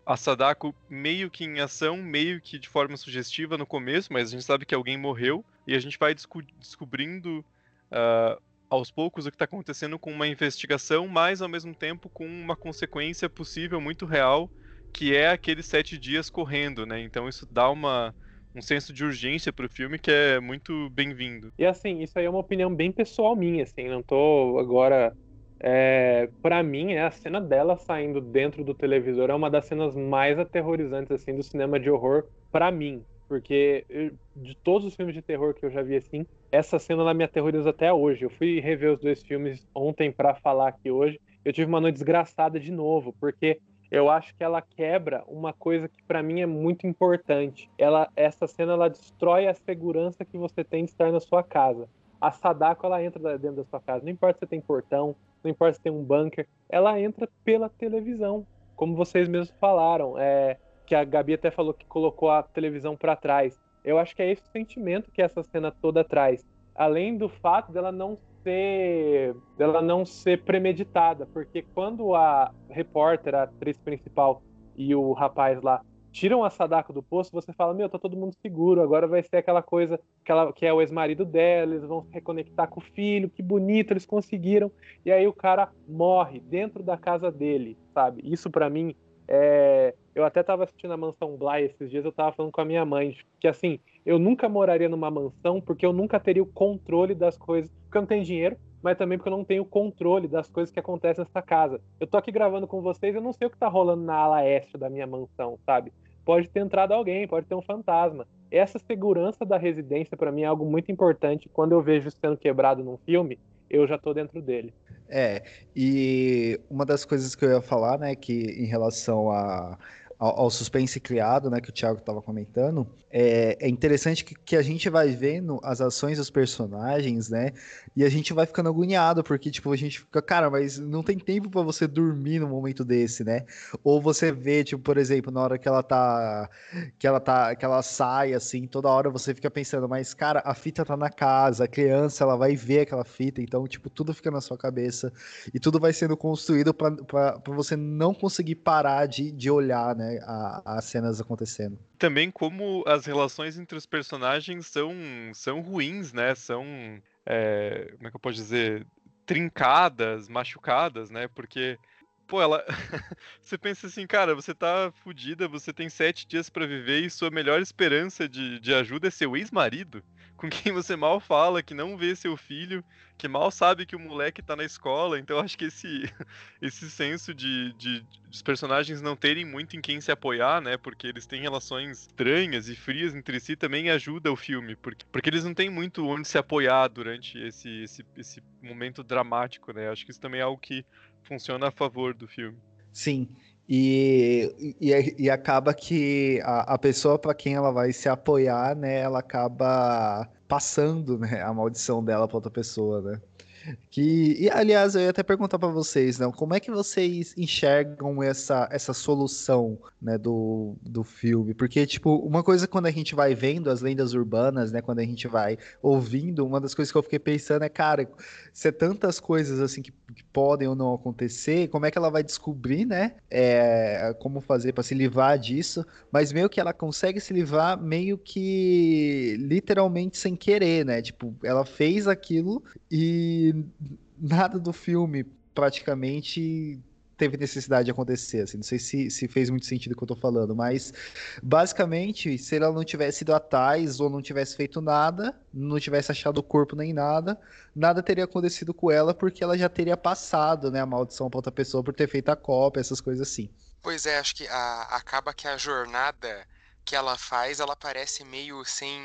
a Sadako meio que em ação, meio que de forma sugestiva no começo, mas a gente sabe que alguém morreu e a gente vai desco descobrindo uh, aos poucos o que está acontecendo com uma investigação, mas ao mesmo tempo com uma consequência possível muito real, que é aqueles sete dias correndo, né? Então isso dá uma um senso de urgência pro filme que é muito bem-vindo. E assim, isso aí é uma opinião bem pessoal minha, assim, não tô agora é, para mim, né, a cena dela saindo dentro do televisor é uma das cenas mais aterrorizantes assim do cinema de horror para mim, porque eu, de todos os filmes de terror que eu já vi assim, essa cena ela me aterroriza até hoje. Eu fui rever os dois filmes ontem para falar aqui hoje. Eu tive uma noite desgraçada de novo, porque eu acho que ela quebra uma coisa que para mim é muito importante. Ela, essa cena ela destrói a segurança que você tem de estar na sua casa. A Sadako ela entra dentro da sua casa, não importa se tem portão, não importa se tem um bunker, ela entra pela televisão, como vocês mesmos falaram, é, que a Gabi até falou que colocou a televisão para trás. Eu acho que é esse sentimento que essa cena toda traz, além do fato dela não ser, dela não ser premeditada, porque quando a repórter, a atriz principal e o rapaz lá tiram a Sadako do poço, você fala, meu, tá todo mundo seguro, agora vai ser aquela coisa que, ela, que é o ex-marido dela, eles vão se reconectar com o filho, que bonito, eles conseguiram. E aí o cara morre dentro da casa dele, sabe? Isso para mim é... Eu até tava assistindo a Mansão Bly esses dias, eu tava falando com a minha mãe, que assim, eu nunca moraria numa mansão porque eu nunca teria o controle das coisas, porque eu não tenho dinheiro, mas também porque eu não tenho controle das coisas que acontecem nessa casa. Eu tô aqui gravando com vocês, eu não sei o que tá rolando na ala este da minha mansão, sabe? pode ter entrado alguém, pode ter um fantasma. Essa segurança da residência, para mim, é algo muito importante. Quando eu vejo sendo quebrado num filme, eu já tô dentro dele. É, e uma das coisas que eu ia falar, né, que em relação a, ao, ao suspense criado, né, que o Thiago estava comentando, é, é interessante que, que, a gente vai vendo as ações dos personagens, né? E a gente vai ficando agoniado, porque, tipo, a gente fica, cara, mas não tem tempo para você dormir num momento desse, né? Ou você vê, tipo, por exemplo, na hora que ela tá. que ela tá. que ela sai, assim, toda hora você fica pensando, mas, cara, a fita tá na casa, a criança, ela vai ver aquela fita, então, tipo, tudo fica na sua cabeça. E tudo vai sendo construído para você não conseguir parar de, de olhar, né? As cenas acontecendo. Também como as as relações entre os personagens são, são ruins, né? São. É, como é que eu posso dizer? Trincadas, machucadas, né? Porque. Pô, ela. você pensa assim, cara, você tá fudida, você tem sete dias para viver e sua melhor esperança de, de ajuda é seu ex-marido com quem você mal fala, que não vê seu filho, que mal sabe que o moleque tá na escola. Então acho que esse, esse senso de, de, de personagens não terem muito em quem se apoiar, né? Porque eles têm relações estranhas e frias entre si também ajuda o filme, porque, porque eles não têm muito onde se apoiar durante esse, esse, esse momento dramático, né? Acho que isso também é algo que funciona a favor do filme. Sim, e, e, e, acaba que a, a pessoa para quem ela vai se apoiar, né, ela acaba passando né, a maldição dela para outra pessoa, né? Que, e, aliás, eu ia até perguntar para vocês, né, como é que vocês enxergam essa, essa solução né, do, do filme? Porque, tipo, uma coisa quando a gente vai vendo as lendas urbanas, né, quando a gente vai ouvindo, uma das coisas que eu fiquei pensando é, cara, se é tantas coisas assim que, que podem ou não acontecer, como é que ela vai descobrir, né, é, como fazer para se livrar disso? Mas meio que ela consegue se livrar meio que literalmente sem querer, né? Tipo, ela fez aquilo e nada do filme praticamente teve necessidade de acontecer, assim, não sei se, se fez muito sentido o que eu tô falando, mas basicamente, se ela não tivesse ido atrás ou não tivesse feito nada, não tivesse achado o corpo nem nada, nada teria acontecido com ela porque ela já teria passado, né, a maldição pra outra pessoa por ter feito a cópia, essas coisas assim. Pois é, acho que a, acaba que a jornada que ela faz, ela parece meio sem,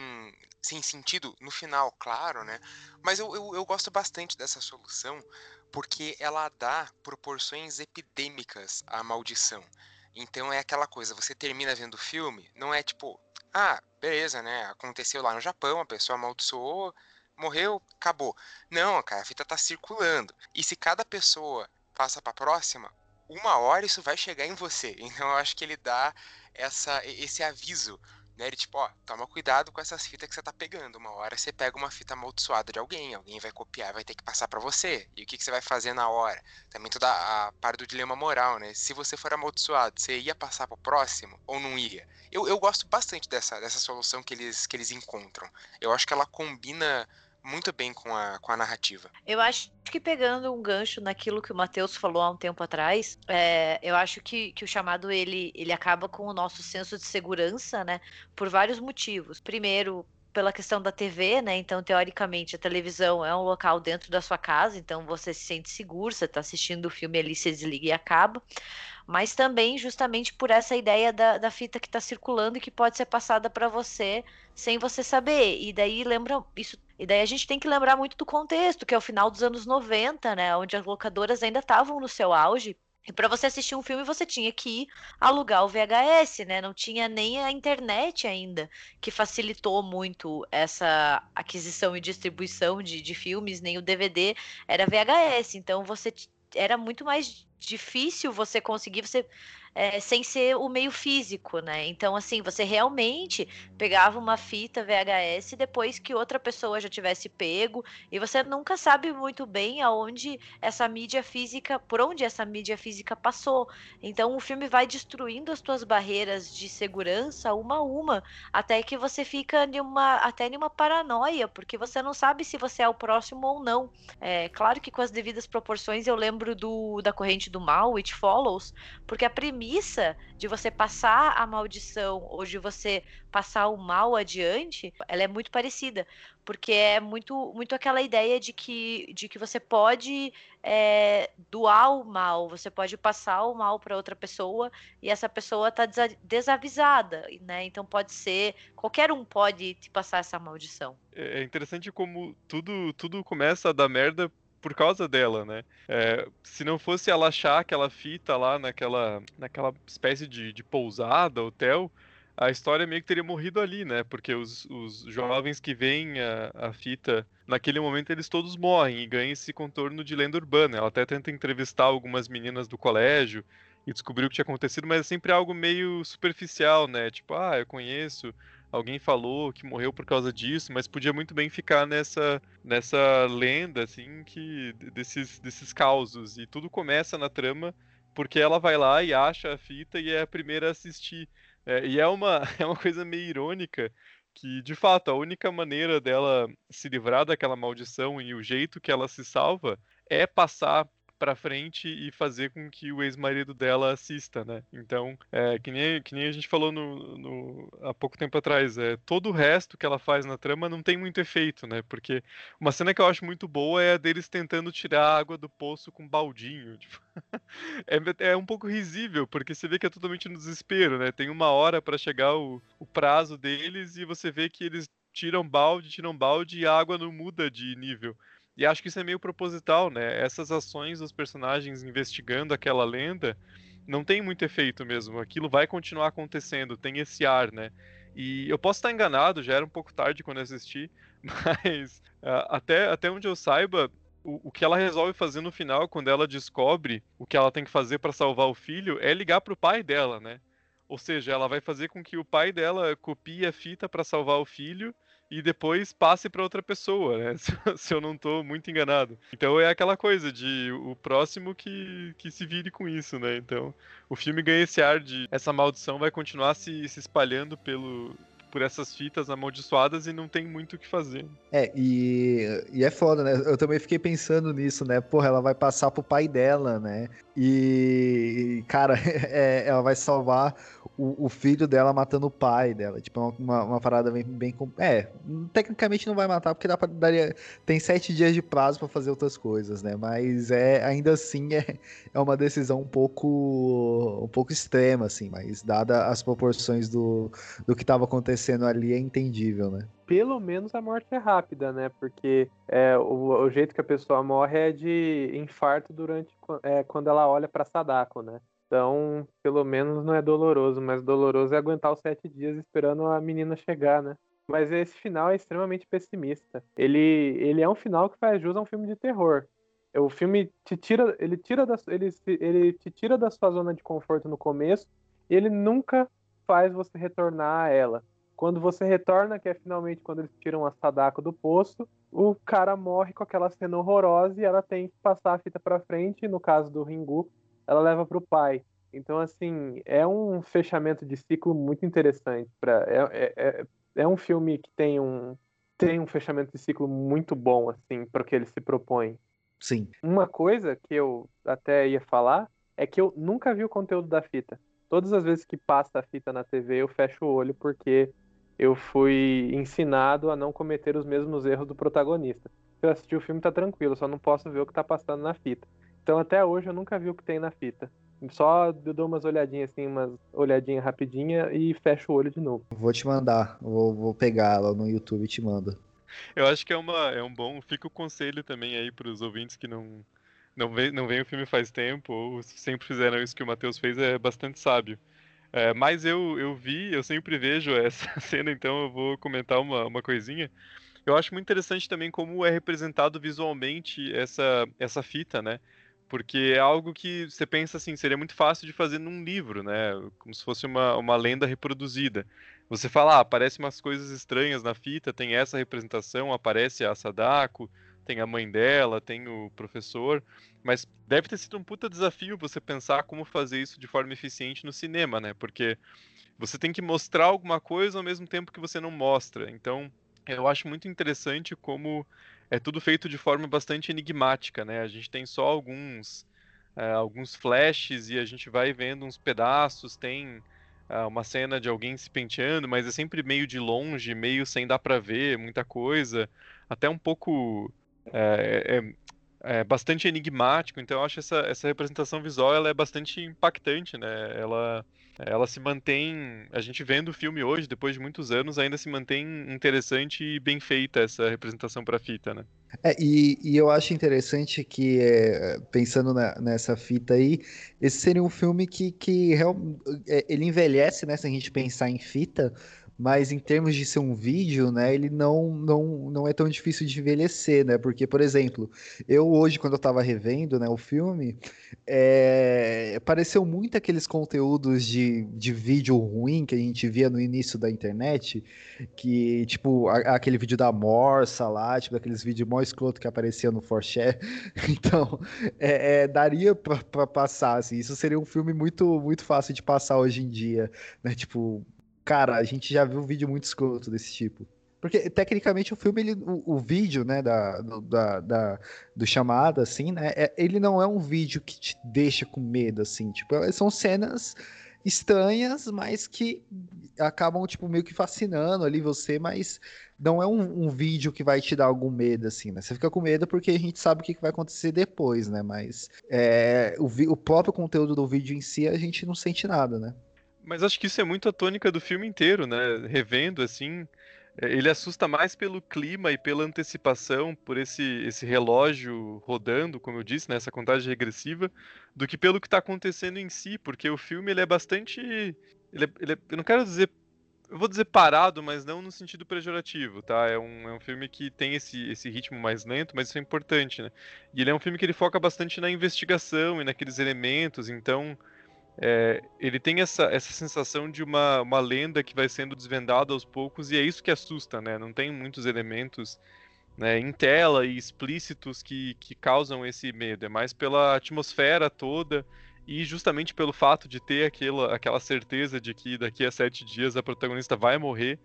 sem sentido no final, claro, né? Mas eu, eu, eu gosto bastante dessa solução, porque ela dá proporções epidêmicas à maldição. Então é aquela coisa, você termina vendo o filme, não é tipo, ah, beleza, né? Aconteceu lá no Japão, a pessoa amaldiçoou, morreu, acabou. Não, cara, a fita tá circulando. E se cada pessoa passa para próxima, uma hora isso vai chegar em você. Então eu acho que ele dá essa, esse aviso né? Ele, tipo, ó, toma cuidado com essas fitas que você tá pegando. Uma hora você pega uma fita amaldiçoada de alguém, alguém vai copiar, vai ter que passar para você. E o que, que você vai fazer na hora? Também toda a parte do dilema moral, né? Se você for amaldiçoado, você ia passar pro próximo ou não ia? Eu, eu gosto bastante dessa, dessa solução que eles, que eles encontram. Eu acho que ela combina muito bem com a, com a narrativa. Eu acho que pegando um gancho naquilo que o Matheus falou há um tempo atrás, é, eu acho que, que o chamado ele, ele acaba com o nosso senso de segurança, né? Por vários motivos. Primeiro, pela questão da TV, né? Então, teoricamente, a televisão é um local dentro da sua casa, então você se sente seguro, você está assistindo o filme ali, você desliga e acaba. Mas também, justamente por essa ideia da, da fita que está circulando e que pode ser passada para você sem você saber. E daí lembra isso e daí a gente tem que lembrar muito do contexto, que é o final dos anos 90, né? Onde as locadoras ainda estavam no seu auge. E para você assistir um filme, você tinha que alugar o VHS, né? Não tinha nem a internet ainda, que facilitou muito essa aquisição e distribuição de, de filmes, nem o DVD era VHS. Então você era muito mais difícil você conseguir, você é, sem ser o meio físico, né? Então, assim, você realmente pegava uma fita VHS depois que outra pessoa já tivesse pego, e você nunca sabe muito bem aonde essa mídia física, por onde essa mídia física passou. Então, o filme vai destruindo as suas barreiras de segurança uma a uma, até que você fica numa, até numa paranoia, porque você não sabe se você é o próximo ou não. É claro que com as devidas proporções, eu lembro do da corrente do mal, It Follows, porque a premissa de você passar a maldição ou de você passar o mal adiante, ela é muito parecida, porque é muito, muito aquela ideia de que, de que você pode é, doar o mal, você pode passar o mal para outra pessoa e essa pessoa está desavisada, né? Então pode ser qualquer um pode te passar essa maldição. É, é interessante como tudo tudo começa a dar merda por causa dela, né? É, se não fosse ela achar aquela fita lá naquela, naquela espécie de, de pousada, hotel, a história meio que teria morrido ali, né? Porque os, os jovens que veem a, a, fita, naquele momento eles todos morrem e ganham esse contorno de lenda urbana. Ela até tenta entrevistar algumas meninas do colégio e descobrir o que tinha acontecido, mas é sempre algo meio superficial, né? Tipo, ah, eu conheço alguém falou que morreu por causa disso, mas podia muito bem ficar nessa, nessa lenda, assim, que desses, desses causos. E tudo começa na trama porque ela vai lá e acha a fita e é a primeira a assistir. É, e é uma, é uma coisa meio irônica que, de fato, a única maneira dela se livrar daquela maldição e o jeito que ela se salva é passar pra frente e fazer com que o ex-marido dela assista, né? Então, é, que, nem, que nem a gente falou no, no, há pouco tempo atrás, é, todo o resto que ela faz na trama não tem muito efeito, né? Porque uma cena que eu acho muito boa é a deles tentando tirar a água do poço com um baldinho. Tipo, é, é um pouco risível, porque você vê que é totalmente no desespero, né? Tem uma hora para chegar o, o prazo deles e você vê que eles tiram balde, tiram balde e a água não muda de nível. E acho que isso é meio proposital, né? Essas ações dos personagens investigando aquela lenda não tem muito efeito mesmo. Aquilo vai continuar acontecendo, tem esse ar, né? E eu posso estar enganado, já era um pouco tarde quando eu assisti, mas uh, até, até onde eu saiba, o, o, que ela resolve fazer no final, quando ela descobre o que ela tem que fazer para salvar o filho, é ligar pro pai dela, né? Ou seja, ela vai fazer com que o pai dela copie a fita para salvar o filho e depois passe para outra pessoa, né? Se, eu não estou muito enganado. Então é aquela coisa de o próximo que, que se vire com isso, né? Então o filme ganha esse ar de essa maldição vai continuar se, se espalhando pelo, por essas fitas amaldiçoadas e não tem muito o que fazer. É, e, e é foda, né? Eu também fiquei pensando nisso, né? Porra, ela vai passar pro pai dela, né? E, cara, é, ela vai salvar o, o, filho dela matando o pai dela. Tipo, é uma, uma parada bem, bem. É, tecnicamente não vai matar, porque dá pra, daria, tem sete dias de prazo para fazer outras coisas, né? Mas é ainda assim é, é uma decisão um pouco, um pouco extrema, assim, mas dada as proporções do, do que estava acontecendo ali, é entendível, né? Pelo menos a morte é rápida, né? Porque é, o, o jeito que a pessoa morre é de infarto durante é, quando ela olha para Sadako, né? Então, pelo menos não é doloroso, mas doloroso é aguentar os sete dias esperando a menina chegar, né? Mas esse final é extremamente pessimista. Ele, ele é um final que faz jus a um filme de terror. O filme te tira, ele tira da, ele, ele te tira da sua zona de conforto no começo e ele nunca faz você retornar a ela. Quando você retorna, que é finalmente quando eles tiram a Sadako do posto, o cara morre com aquela cena horrorosa e ela tem que passar a fita para frente. No caso do Ringu, ela leva para o pai. Então, assim, é um fechamento de ciclo muito interessante. Pra, é, é, é, é um filme que tem um, tem um fechamento de ciclo muito bom, assim, para o que ele se propõe. Sim. Uma coisa que eu até ia falar é que eu nunca vi o conteúdo da fita. Todas as vezes que passa a fita na TV, eu fecho o olho porque eu fui ensinado a não cometer os mesmos erros do protagonista. Se eu assistir o filme, tá tranquilo, só não posso ver o que tá passando na fita. Então até hoje eu nunca vi o que tem na fita. Só eu dou umas olhadinhas assim, umas olhadinhas rapidinha e fecho o olho de novo. Vou te mandar, vou, vou pegar lá no YouTube e te mando. Eu acho que é, uma, é um bom. Fica o conselho também aí para os ouvintes que não, não, vê, não veem o filme faz tempo, ou sempre fizeram isso que o Matheus fez, é bastante sábio. É, mas eu, eu vi, eu sempre vejo essa cena, então eu vou comentar uma, uma coisinha. Eu acho muito interessante também como é representado visualmente essa, essa fita, né? Porque é algo que você pensa assim, seria muito fácil de fazer num livro, né? Como se fosse uma, uma lenda reproduzida. Você fala, ah, aparecem umas coisas estranhas na fita, tem essa representação, aparece a Sadako, tem a mãe dela, tem o professor, mas deve ter sido um puta desafio você pensar como fazer isso de forma eficiente no cinema, né? Porque você tem que mostrar alguma coisa ao mesmo tempo que você não mostra. Então, eu acho muito interessante como é tudo feito de forma bastante enigmática, né? A gente tem só alguns é, alguns flashes e a gente vai vendo uns pedaços, tem é, uma cena de alguém se penteando, mas é sempre meio de longe, meio sem dar para ver muita coisa, até um pouco é, é, é, bastante enigmático. Então eu acho essa essa representação visual ela é bastante impactante, né? Ela ela se mantém, a gente vendo o filme hoje, depois de muitos anos, ainda se mantém interessante e bem feita essa representação para fita, né? É, e, e, eu acho interessante que, é, pensando na, nessa fita aí, esse seria um filme que, que real, é, ele envelhece, né? Se a gente pensar em fita, mas em termos de ser um vídeo, né, ele não, não, não é tão difícil de envelhecer, né, porque, por exemplo, eu hoje, quando eu tava revendo, né, o filme, é, pareceu muito aqueles conteúdos de, de vídeo ruim que a gente via no início da internet, que, tipo, a, aquele vídeo da Morsa lá, tipo, aqueles vídeos mó escroto que aparecia no Forshare, então, é, é, daria para passar, assim, isso seria um filme muito, muito fácil de passar hoje em dia, né, tipo, cara, a gente já viu um vídeo muito escroto desse tipo. Porque, tecnicamente, o filme, ele, o, o vídeo, né, da, do, da, da, do chamado, assim, né, é, ele não é um vídeo que te deixa com medo, assim, tipo, é, são cenas estranhas, mas que acabam, tipo, meio que fascinando ali você, mas não é um, um, vídeo que vai te dar algum medo, assim, né? Você fica com medo porque a gente sabe o que vai acontecer depois, né? Mas é, o, o próprio conteúdo do vídeo em si, a gente não sente nada, né? Mas acho que isso é muito a tônica do filme inteiro, né? Revendo, assim, é, ele assusta mais pelo clima e pela antecipação, por esse, esse relógio rodando, como eu disse, né? contagem regressiva, do que pelo que está acontecendo em si, porque o filme ele é bastante. Ele é, ele é, eu não quero dizer. Eu vou dizer parado, mas não no sentido pejorativo, tá? É um, é um filme que tem esse, esse ritmo mais lento, mas isso é importante, né? E ele é um filme que ele foca bastante na investigação e naqueles elementos, então é, ele tem essa, essa sensação de uma, uma lenda que vai sendo desvendada aos poucos, e é isso que assusta, né? Não tem muitos elementos né, em tela e explícitos que, que causam esse medo. É mais pela atmosfera toda e justamente pelo fato de ter aquela, aquela certeza de que daqui a sete dias a protagonista vai morrer.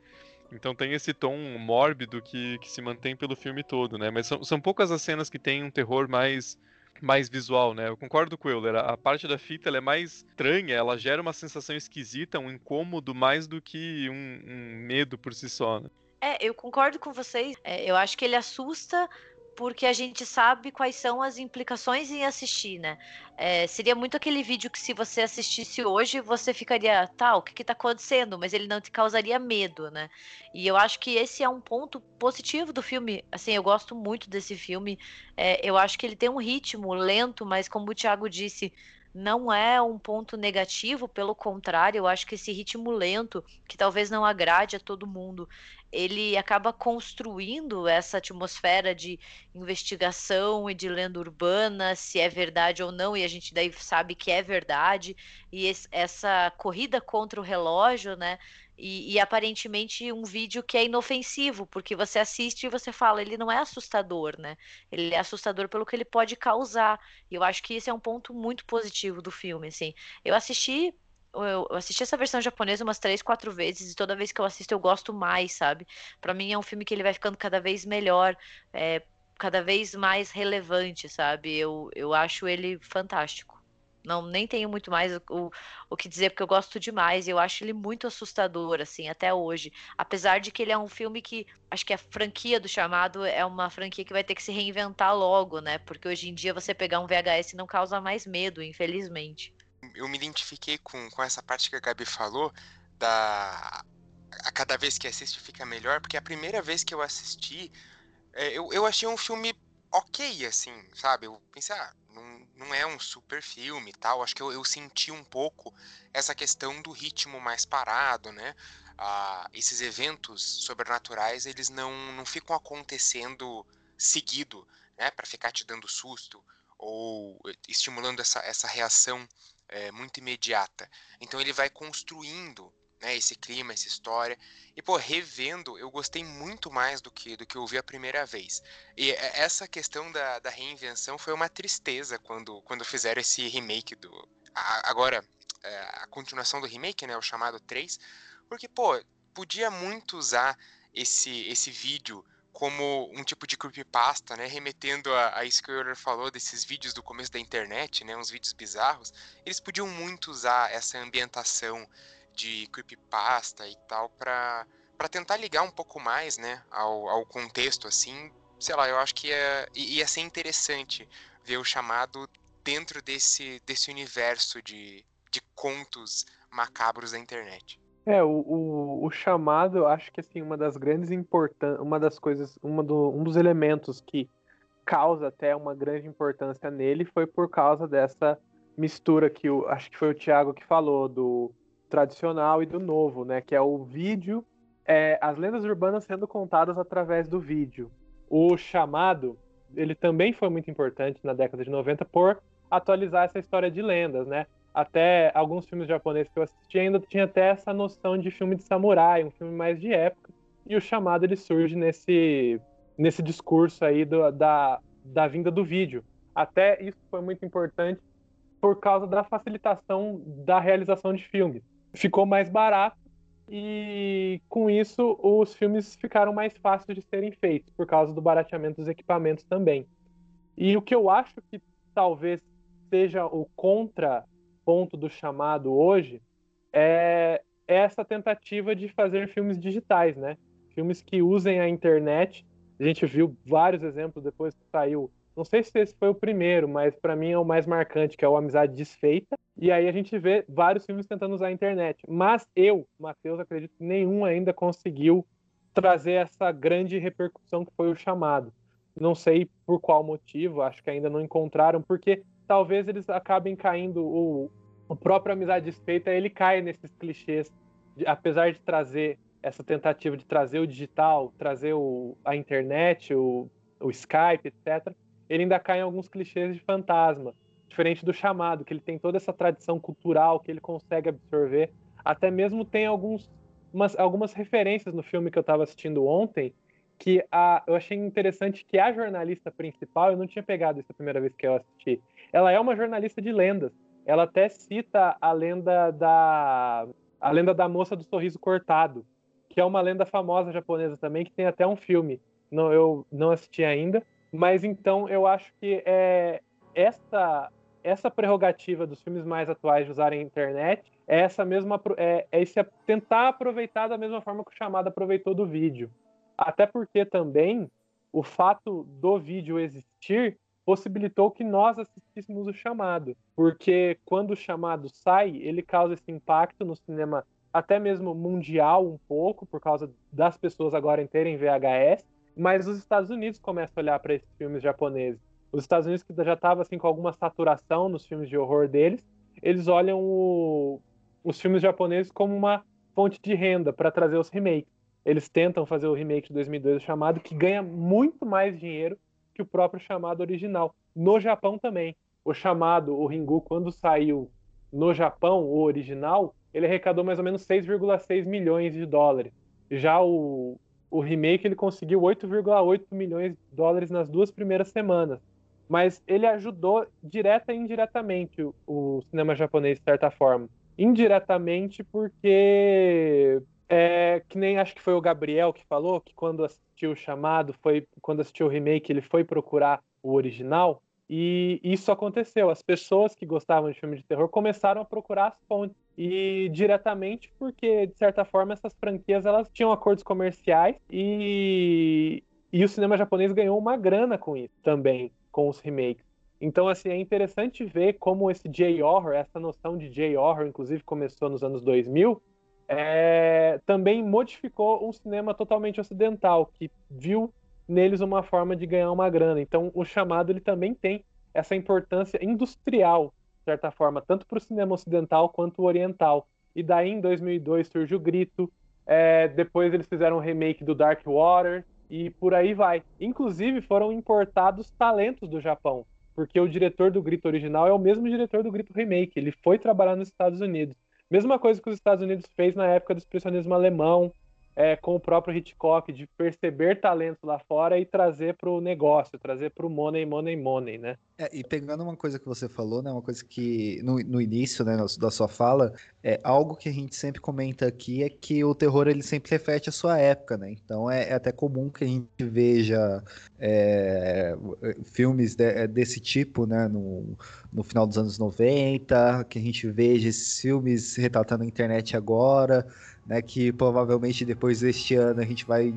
Então tem esse tom mórbido que, que se mantém pelo filme todo, né? Mas são, são poucas as cenas que têm um terror mais mais visual, né? Eu concordo com o Euler. A parte da fita é mais estranha, ela gera uma sensação esquisita, um incômodo mais do que um, um medo por si só. Né? É, eu concordo com vocês. É, eu acho que ele assusta porque a gente sabe quais são as implicações em assistir, né? É, seria muito aquele vídeo que se você assistisse hoje, você ficaria, tá, o que que tá acontecendo? Mas ele não te causaria medo, né? E eu acho que esse é um ponto positivo do filme. Assim, eu gosto muito desse filme. É, eu acho que ele tem um ritmo lento, mas como o Thiago disse, não é um ponto negativo, pelo contrário, eu acho que esse ritmo lento, que talvez não agrade a todo mundo, ele acaba construindo essa atmosfera de investigação e de lenda urbana, se é verdade ou não, e a gente daí sabe que é verdade, e esse, essa corrida contra o relógio, né? E, e, aparentemente um vídeo que é inofensivo, porque você assiste e você fala, ele não é assustador, né? Ele é assustador pelo que ele pode causar. E eu acho que esse é um ponto muito positivo do filme, assim. Eu assisti eu assisti essa versão japonesa umas três, quatro vezes e toda vez que eu assisto eu gosto mais, sabe? Para mim é um filme que ele vai ficando cada vez melhor, é, cada vez mais relevante, sabe? Eu, eu acho ele fantástico. Não, nem tenho muito mais o, o que dizer, porque eu gosto demais. Eu acho ele muito assustador, assim, até hoje. Apesar de que ele é um filme que. Acho que a franquia do chamado é uma franquia que vai ter que se reinventar logo, né? Porque hoje em dia você pegar um VHS não causa mais medo, infelizmente eu me identifiquei com, com essa parte que a Gabi falou, da. A cada vez que assiste fica melhor, porque a primeira vez que eu assisti, é, eu, eu achei um filme ok, assim, sabe? Eu pensei, ah, não, não é um super filme e tal. Acho que eu, eu senti um pouco essa questão do ritmo mais parado, né? Ah, esses eventos sobrenaturais, eles não, não ficam acontecendo seguido, né? Para ficar te dando susto ou estimulando essa, essa reação é, muito imediata. Então ele vai construindo né, esse clima, essa história. E, pô, revendo, eu gostei muito mais do que do que eu vi a primeira vez. E essa questão da, da reinvenção foi uma tristeza quando, quando fizeram esse remake do. A, agora, é, a continuação do remake, né? O chamado 3. Porque, pô, podia muito usar esse, esse vídeo como um tipo de creepypasta, né, remetendo a, a isso que o Euler falou desses vídeos do começo da internet, né, uns vídeos bizarros, eles podiam muito usar essa ambientação de creepypasta e tal para para tentar ligar um pouco mais, né, ao, ao contexto, assim, sei lá, eu acho que ia, ia ser interessante ver o chamado dentro desse, desse universo de, de contos macabros da internet. É, o, o, o, chamado, acho que assim, uma das grandes importâncias, uma das coisas, uma do, um dos elementos que causa até uma grande importância nele foi por causa dessa mistura que o, acho que foi o Thiago que falou, do tradicional e do novo, né? Que é o vídeo, é, as lendas urbanas sendo contadas através do vídeo. O chamado, ele também foi muito importante na década de 90 por atualizar essa história de lendas, né? Até alguns filmes japoneses que eu assisti ainda tinha até essa noção de filme de samurai, um filme mais de época. E o chamado ele surge nesse nesse discurso aí do, da, da vinda do vídeo. Até isso foi muito importante por causa da facilitação da realização de filmes. Ficou mais barato e com isso os filmes ficaram mais fáceis de serem feitos por causa do barateamento dos equipamentos também. E o que eu acho que talvez seja o contra ponto do chamado hoje é essa tentativa de fazer filmes digitais, né? Filmes que usem a internet. A gente viu vários exemplos depois que saiu. Não sei se esse foi o primeiro, mas para mim é o mais marcante, que é o Amizade Desfeita. E aí a gente vê vários filmes tentando usar a internet. Mas eu, Matheus, acredito que nenhum ainda conseguiu trazer essa grande repercussão que foi o chamado. Não sei por qual motivo, acho que ainda não encontraram, porque talvez eles acabem caindo. O, o próprio Amizade Desfeita ele cai nesses clichês, de, apesar de trazer essa tentativa de trazer o digital, trazer o, a internet, o, o Skype, etc. Ele ainda cai em alguns clichês de fantasma, diferente do chamado, que ele tem toda essa tradição cultural que ele consegue absorver. Até mesmo tem alguns, umas, algumas referências no filme que eu estava assistindo ontem, que a, eu achei interessante que a jornalista principal, eu não tinha pegado isso a primeira vez que eu assisti, ela é uma jornalista de lendas. Ela até cita a lenda da a lenda da moça do sorriso cortado, que é uma lenda famosa japonesa também, que tem até um filme. Não, eu não assisti ainda, mas então eu acho que é essa essa prerrogativa dos filmes mais atuais de usarem a internet é essa mesma é, é esse tentar aproveitar da mesma forma que o chamado aproveitou do vídeo. Até porque também o fato do vídeo existir possibilitou que nós assistíssemos o chamado, porque quando o chamado sai, ele causa esse impacto no cinema até mesmo mundial um pouco por causa das pessoas agora terem VHS, mas os Estados Unidos começam a olhar para esses filmes japoneses os Estados Unidos, que já estava assim, com alguma saturação nos filmes de horror deles, eles olham o, os filmes japoneses como uma fonte de renda para trazer os remakes. Eles tentam fazer o remake de 2002, o chamado, que ganha muito mais dinheiro que o próprio chamado original. No Japão também. O chamado, o Ringu, quando saiu no Japão, o original, ele arrecadou mais ou menos 6,6 milhões de dólares. Já o, o remake ele conseguiu 8,8 milhões de dólares nas duas primeiras semanas mas ele ajudou direta e indiretamente o, o cinema japonês, de certa forma. Indiretamente porque é, que nem acho que foi o Gabriel que falou que quando assistiu o chamado, foi quando assistiu o remake, ele foi procurar o original. E isso aconteceu. As pessoas que gostavam de filme de terror começaram a procurar as fontes. E diretamente porque, de certa forma, essas franquias elas tinham acordos comerciais e, e o cinema japonês ganhou uma grana com isso também com os remakes. Então, assim, é interessante ver como esse J-horror, essa noção de J-horror, inclusive começou nos anos 2000, é, também modificou um cinema totalmente ocidental, que viu neles uma forma de ganhar uma grana. Então, o chamado ele também tem essa importância industrial, de certa forma, tanto para o cinema ocidental quanto o oriental. E daí, em 2002, surge o Grito. É, depois eles fizeram um remake do Dark Water, e por aí vai. Inclusive foram importados talentos do Japão, porque o diretor do Grito original é o mesmo diretor do Grito Remake, ele foi trabalhar nos Estados Unidos. Mesma coisa que os Estados Unidos fez na época do expressionismo alemão, é, com o próprio Hitchcock, de perceber talentos lá fora e trazer para o negócio, trazer para o money, money, money, né? É, e pegando uma coisa que você falou, né, uma coisa que no, no início né, da sua fala, é algo que a gente sempre comenta aqui é que o terror ele sempre reflete a sua época, né? Então é, é até comum que a gente veja é, filmes de, é, desse tipo, né, no, no final dos anos 90, que a gente veja esses filmes retratando a internet agora né, que provavelmente depois deste ano a gente vai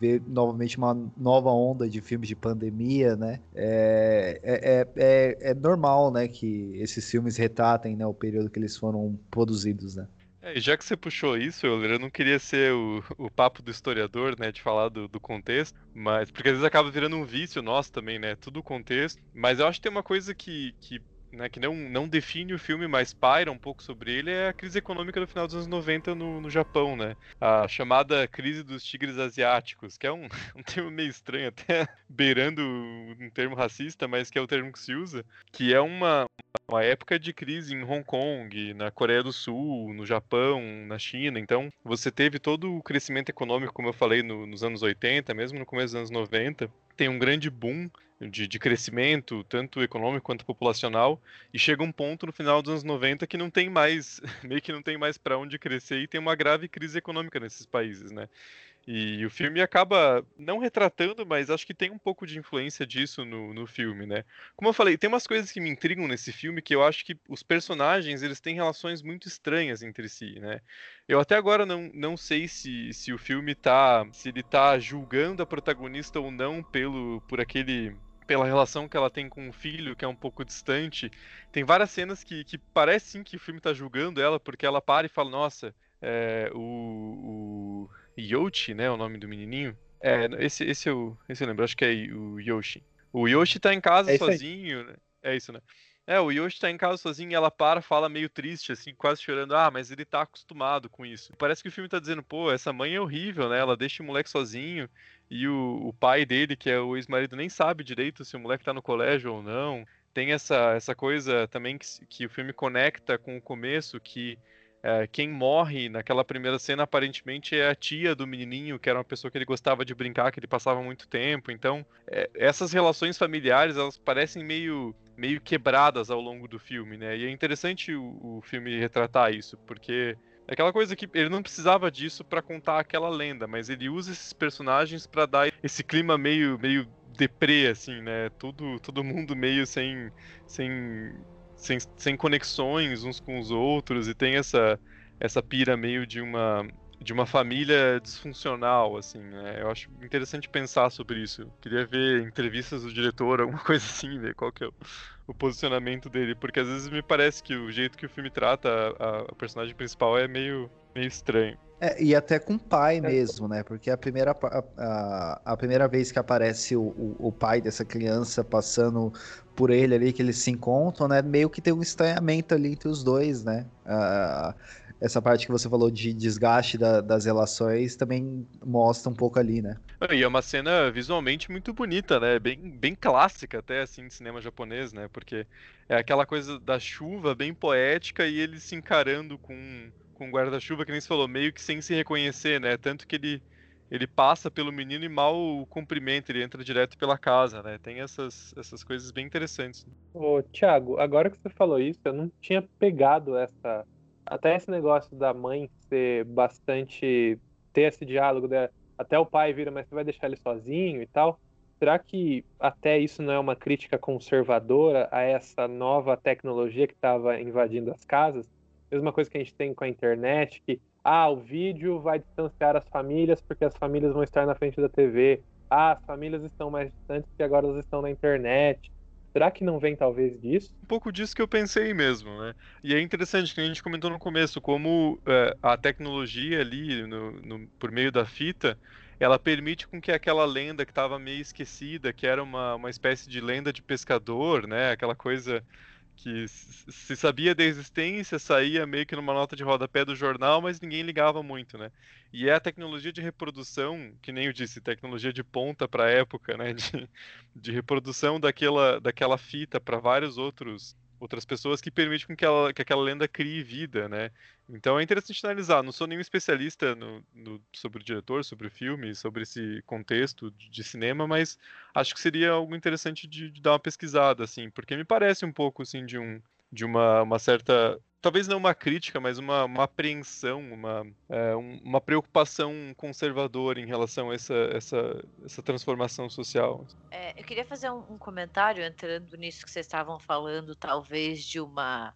ver novamente uma nova onda de filmes de pandemia, né? É, é, é, é, é normal, né, que esses filmes retratem né, o período que eles foram produzidos, né? É, já que você puxou isso, Euler, eu não queria ser o, o papo do historiador, né, de falar do, do, contexto, mas porque às vezes acaba virando um vício nosso também, né, tudo o contexto. Mas eu acho que tem uma coisa que, que né, que não, não define o filme, mas paira um pouco sobre ele, é a crise econômica do final dos anos 90 no, no Japão, né? A chamada crise dos tigres asiáticos, que é um, um termo meio estranho, até beirando um termo racista, mas que é o termo que se usa, que é uma, uma época de crise em Hong Kong, na Coreia do Sul, no Japão, na China. Então, você teve todo o crescimento econômico, como eu falei, no, nos anos 80, mesmo no começo dos anos 90, tem um grande boom de, de, crescimento, tanto econômico quanto populacional, e chega um ponto no final dos anos 90 que não tem mais, meio que não tem mais para onde crescer e tem uma grave crise econômica nesses países, né? E o filme acaba não retratando, mas acho que tem um pouco de influência disso no, no filme, né? Como eu falei, tem umas coisas que me intrigam nesse filme que eu acho que os personagens eles têm relações muito estranhas entre si, né? Eu até agora não, não sei se, se o filme tá. se ele tá julgando a protagonista ou não pelo por aquele pela relação que ela tem com o filho, que é um pouco distante. Tem várias cenas que, que parece sim que o filme tá julgando ela, porque ela para e fala, nossa, é, o, o Yoshi, né, o nome do menininho. É, esse, esse, eu, esse eu lembro, acho que é o Yoshi. O Yoshi tá em casa é sozinho, né? É isso, né? É, o Yoshi tá em casa sozinho e ela para, fala meio triste, assim, quase chorando. Ah, mas ele tá acostumado com isso. Parece que o filme tá dizendo, pô, essa mãe é horrível, né? Ela deixa o moleque sozinho e o, o pai dele, que é o ex-marido, nem sabe direito se o moleque tá no colégio ou não. Tem essa, essa coisa também que, que o filme conecta com o começo, que é, quem morre naquela primeira cena aparentemente é a tia do menininho, que era uma pessoa que ele gostava de brincar, que ele passava muito tempo. Então, é, essas relações familiares, elas parecem meio meio quebradas ao longo do filme, né? E é interessante o, o filme retratar isso, porque é aquela coisa que ele não precisava disso para contar aquela lenda, mas ele usa esses personagens para dar esse clima meio, meio deprê, assim, né? Tudo, todo mundo meio sem, sem, sem, sem conexões uns com os outros e tem essa, essa pira meio de uma de uma família disfuncional, assim, né? Eu acho interessante pensar sobre isso. Eu queria ver entrevistas do diretor, alguma coisa assim, ver qual que é o, o, posicionamento dele, porque às vezes me parece que o jeito que o filme trata a, a personagem principal é meio, meio estranho. É, e até com o pai é. mesmo, né? Porque a primeira, a, a, a primeira vez que aparece o, o, o, pai dessa criança passando por ele ali, que eles se encontram, né? Meio que tem um estranhamento ali entre os dois, né? Uh, essa parte que você falou de desgaste da, das relações também mostra um pouco ali, né? E é uma cena visualmente muito bonita, né? Bem, bem clássica até, assim, de cinema japonês, né? Porque é aquela coisa da chuva bem poética e ele se encarando com, com guarda-chuva, que nem se falou, meio que sem se reconhecer, né? Tanto que ele, ele passa pelo menino e mal o cumprimenta, ele entra direto pela casa, né? Tem essas, essas coisas bem interessantes. Ô, Thiago, agora que você falou isso, eu não tinha pegado essa até esse negócio da mãe ser bastante. ter esse diálogo, né? até o pai vira, mas você vai deixar ele sozinho e tal. Será que até isso não é uma crítica conservadora a essa nova tecnologia que estava invadindo as casas? Mesma coisa que a gente tem com a internet, que ah, o vídeo vai distanciar as famílias porque as famílias vão estar na frente da TV. Ah, as famílias estão mais distantes porque agora elas estão na internet. Será que não vem talvez disso? Um pouco disso que eu pensei mesmo, né? E é interessante que a gente comentou no começo como é, a tecnologia ali, no, no, por meio da fita, ela permite com que aquela lenda que estava meio esquecida, que era uma, uma espécie de lenda de pescador, né? Aquela coisa que se sabia da existência, saía meio que numa nota de rodapé do jornal, mas ninguém ligava muito, né? E é a tecnologia de reprodução, que nem eu disse, tecnologia de ponta para a época, né? De, de reprodução daquela, daquela fita para vários outros outras pessoas que permite com que, ela, que aquela lenda crie vida, né? Então é interessante analisar. Não sou nenhum especialista no, no, sobre o diretor, sobre o filme, sobre esse contexto de, de cinema, mas acho que seria algo interessante de, de, dar uma pesquisada, assim, porque me parece um pouco assim de um de uma, uma certa talvez não uma crítica, mas uma, uma apreensão, uma, é, uma preocupação conservadora em relação a essa, essa, essa transformação social. É, eu queria fazer um, um, comentário entrando nisso que vocês estavam falando, talvez de uma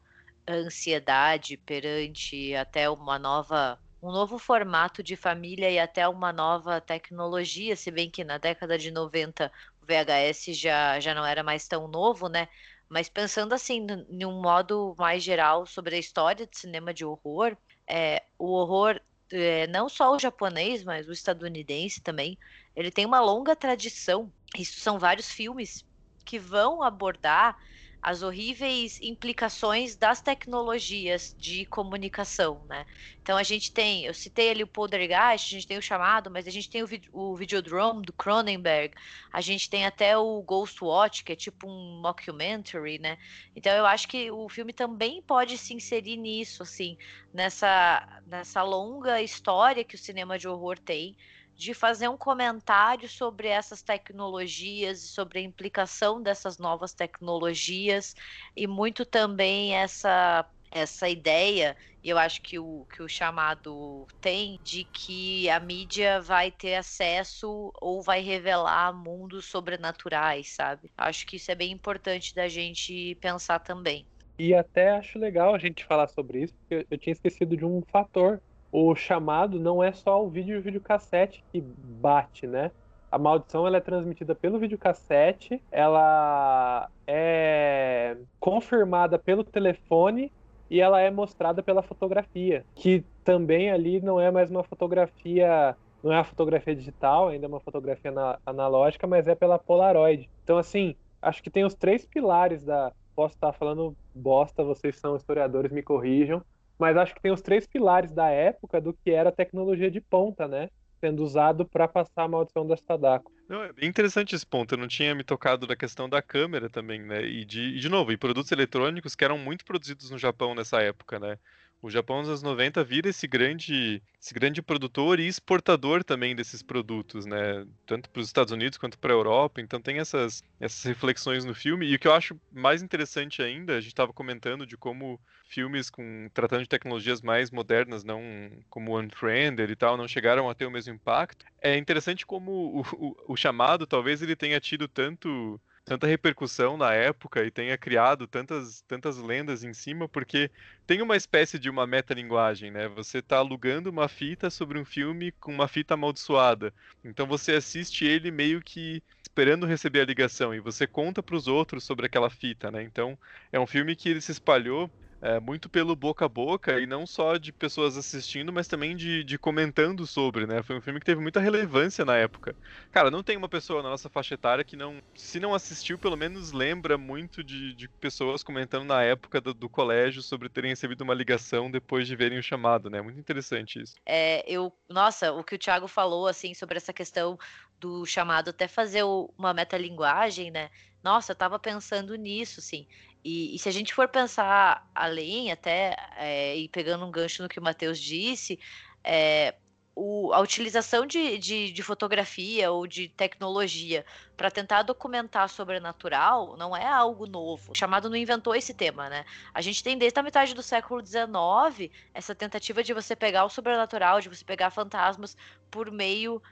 ansiedade perante até uma nova um novo formato de família e até uma nova tecnologia, se bem que na década de 90 o VHS já, já não era mais tão novo, né? Mas pensando assim, em um modo mais geral sobre a história de cinema de horror, é, o horror, é, não só o japonês, mas o estadunidense também, ele tem uma longa tradição. Isso são vários filmes que vão abordar as horríveis implicações das tecnologias de comunicação, né? Então a gente tem, eu citei ali o Poltergeist, a gente tem o chamado, mas a gente tem o, o Videodrome do Cronenberg, a gente tem até o Ghost Watch, que é tipo um mockumentary, né? Então eu acho que o filme também pode se inserir nisso, assim, nessa, nessa longa história que o cinema de horror tem, de fazer um comentário sobre essas tecnologias e sobre a implicação dessas novas tecnologias e muito também essa essa ideia, e eu acho que o, que o chamado tem, de que a mídia vai ter acesso ou vai revelar mundos sobrenaturais, sabe? Acho que isso é bem importante da gente pensar também. E até acho legal a gente falar sobre isso, porque eu tinha esquecido de um fator o chamado não é só o vídeo e o videocassete que bate, né? A maldição ela é transmitida pelo videocassete, ela é confirmada pelo telefone e ela é mostrada pela fotografia, que também ali não é mais uma fotografia, não é a fotografia digital, ainda é uma fotografia analógica, mas é pela Polaroid. Então assim, acho que tem os três pilares da posso estar falando bosta, vocês são historiadores, me corrijam, mas acho que tem os três pilares da época do que era tecnologia de ponta, né? Sendo usado para passar a maldição da Sadako. Não, é bem interessante esse ponto. Eu não tinha me tocado da questão da câmera também, né? E de, e de novo, e produtos eletrônicos que eram muito produzidos no Japão nessa época, né? O Japão nos anos 90 vira esse grande, esse grande produtor e exportador também desses produtos, né? Tanto para os Estados Unidos quanto para a Europa. Então tem essas, essas reflexões no filme. E o que eu acho mais interessante ainda, a gente estava comentando de como filmes com tratando de tecnologias mais modernas, não como Unfriended e tal, não chegaram a ter o mesmo impacto. É interessante como o, o, o chamado, talvez ele tenha tido tanto tanta repercussão na época e tenha criado tantas, tantas lendas em cima, porque tem uma espécie de uma metalinguagem, né? Você está alugando uma fita sobre um filme com uma fita amaldiçoada. Então você assiste ele meio que esperando receber a ligação e você conta para os outros sobre aquela fita, né? Então é um filme que ele se espalhou é, muito pelo boca a boca e não só de pessoas assistindo, mas também de, de, comentando sobre, né? Foi um filme que teve muita relevância na época. Cara, não tem uma pessoa na nossa faixa etária que não, se não assistiu, pelo menos lembra muito de, de pessoas comentando na época do, do, colégio sobre terem recebido uma ligação depois de verem o chamado, né? Muito interessante isso. É, eu, nossa, o que o Thiago falou, assim, sobre essa questão do chamado até fazer uma metalinguagem, né? Nossa, eu tava pensando nisso, sim. E, e, se a gente for pensar além, até é, e pegando um gancho no que o Matheus disse, é, o, a utilização de, de, de, fotografia ou de tecnologia para tentar documentar sobrenatural não é algo novo. O chamado não inventou esse tema, né? A gente tem desde a metade do século XIX essa tentativa de você pegar o sobrenatural, de você pegar fantasmas por meio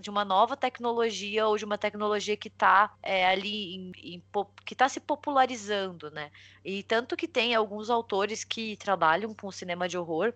de uma nova tecnologia ou de uma tecnologia que está é, ali em, em, que está se popularizando, né? E tanto que tem alguns autores que trabalham com cinema de horror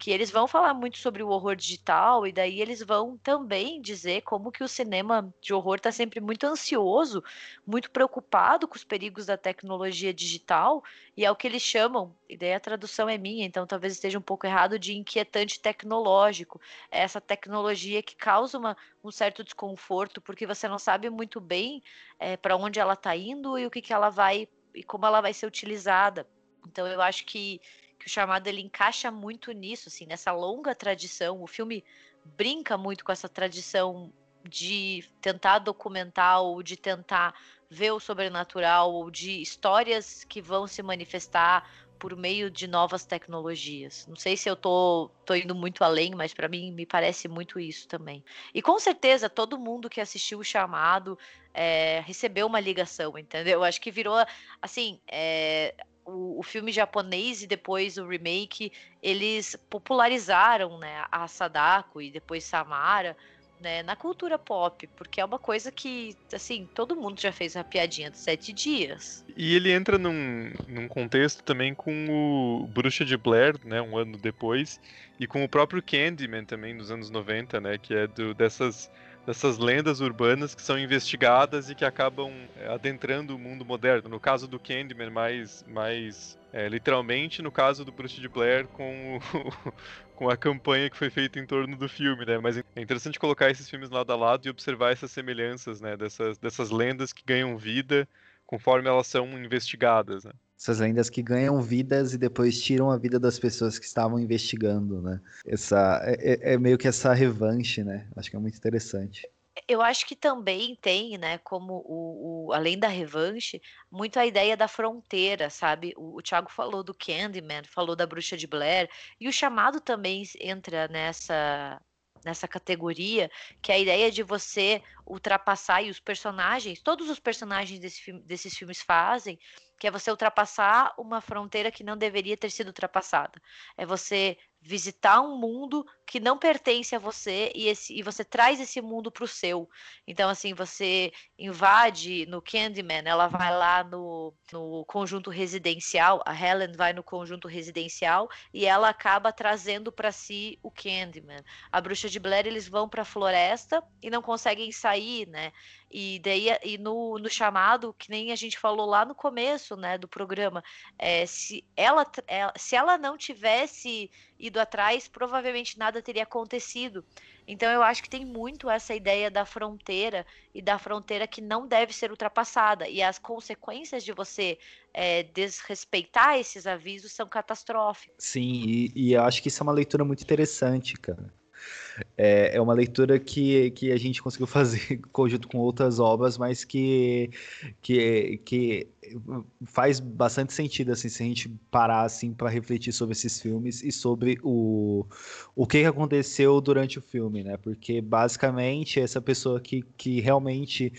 que eles vão falar muito sobre o horror digital e daí eles vão também dizer como que o cinema de horror está sempre muito ansioso, muito preocupado com os perigos da tecnologia digital e é o que eles chamam, e daí a tradução é minha, então talvez esteja um pouco errado, de inquietante tecnológico. É essa tecnologia que causa uma, um certo desconforto porque você não sabe muito bem é, para onde ela está indo e o que, que ela vai e como ela vai ser utilizada. Então eu acho que que o chamado ele encaixa muito nisso, assim, nessa longa tradição. O filme brinca muito com essa tradição de tentar documentar ou de tentar ver o sobrenatural ou de histórias que vão se manifestar por meio de novas tecnologias. Não sei se eu tô, tô indo muito além, mas para mim me parece muito isso também. E com certeza todo mundo que assistiu o chamado é, recebeu uma ligação, entendeu? Acho que virou assim. É, o, o, filme japonês e depois o remake, eles popularizaram né, a Sadako e depois Samara né, na cultura pop, porque é uma coisa que, assim, todo mundo já fez a piadinha dos sete dias. E ele entra num, num contexto também com o Bruxa de Blair, né, um ano depois, e com o próprio Candyman também, nos anos 90, né, que é do, dessas dessas lendas urbanas que são investigadas e que acabam é, adentrando o mundo moderno. No caso do Candyman, mais, mais é, literalmente, no caso do Bruce de Blair, com, o, com a campanha que foi feita em torno do filme, né? Mas é interessante colocar esses filmes lado a lado e observar essas semelhanças, né? Dessas, dessas lendas que ganham vida conforme elas são investigadas, né? Essas lendas que ganham vidas e depois tiram a vida das pessoas que estavam investigando, né? Essa é, é, é meio que essa revanche, né? Acho que é muito interessante. Eu acho que também tem, né, como o, o, além da revanche, muito a ideia da fronteira, sabe? O, o Thiago falou do Candyman, falou da Bruxa de Blair, e o chamado também entra nessa nessa categoria, que é a ideia de você ultrapassar e os personagens, todos os personagens desse filme, desses filmes fazem, que é você ultrapassar uma fronteira que não deveria ter sido ultrapassada. É você visitar um mundo que não pertence a você e, esse, e você traz esse mundo para o seu. Então, assim, você invade no Candyman, ela vai lá no, no conjunto residencial, a Helen vai no conjunto residencial e ela acaba trazendo para si o Candyman. A Bruxa de Blair, eles vão para a floresta e não conseguem sair, né? E daí e no, no chamado, que nem a gente falou lá no começo, né, do programa, é, se ela é, se ela não tivesse ido atrás, provavelmente nada teria acontecido. Então eu acho que tem muito essa ideia da fronteira e da fronteira que não deve ser ultrapassada. E as consequências de você é, desrespeitar esses avisos são catastróficas. Sim, e, e eu acho que isso é uma leitura muito interessante, cara. É, é uma leitura que, que a gente conseguiu fazer conjunto com outras obras, mas que, que, que faz bastante sentido assim se a gente parar assim para refletir sobre esses filmes e sobre o, o que aconteceu durante o filme, né? Porque basicamente essa pessoa que, que realmente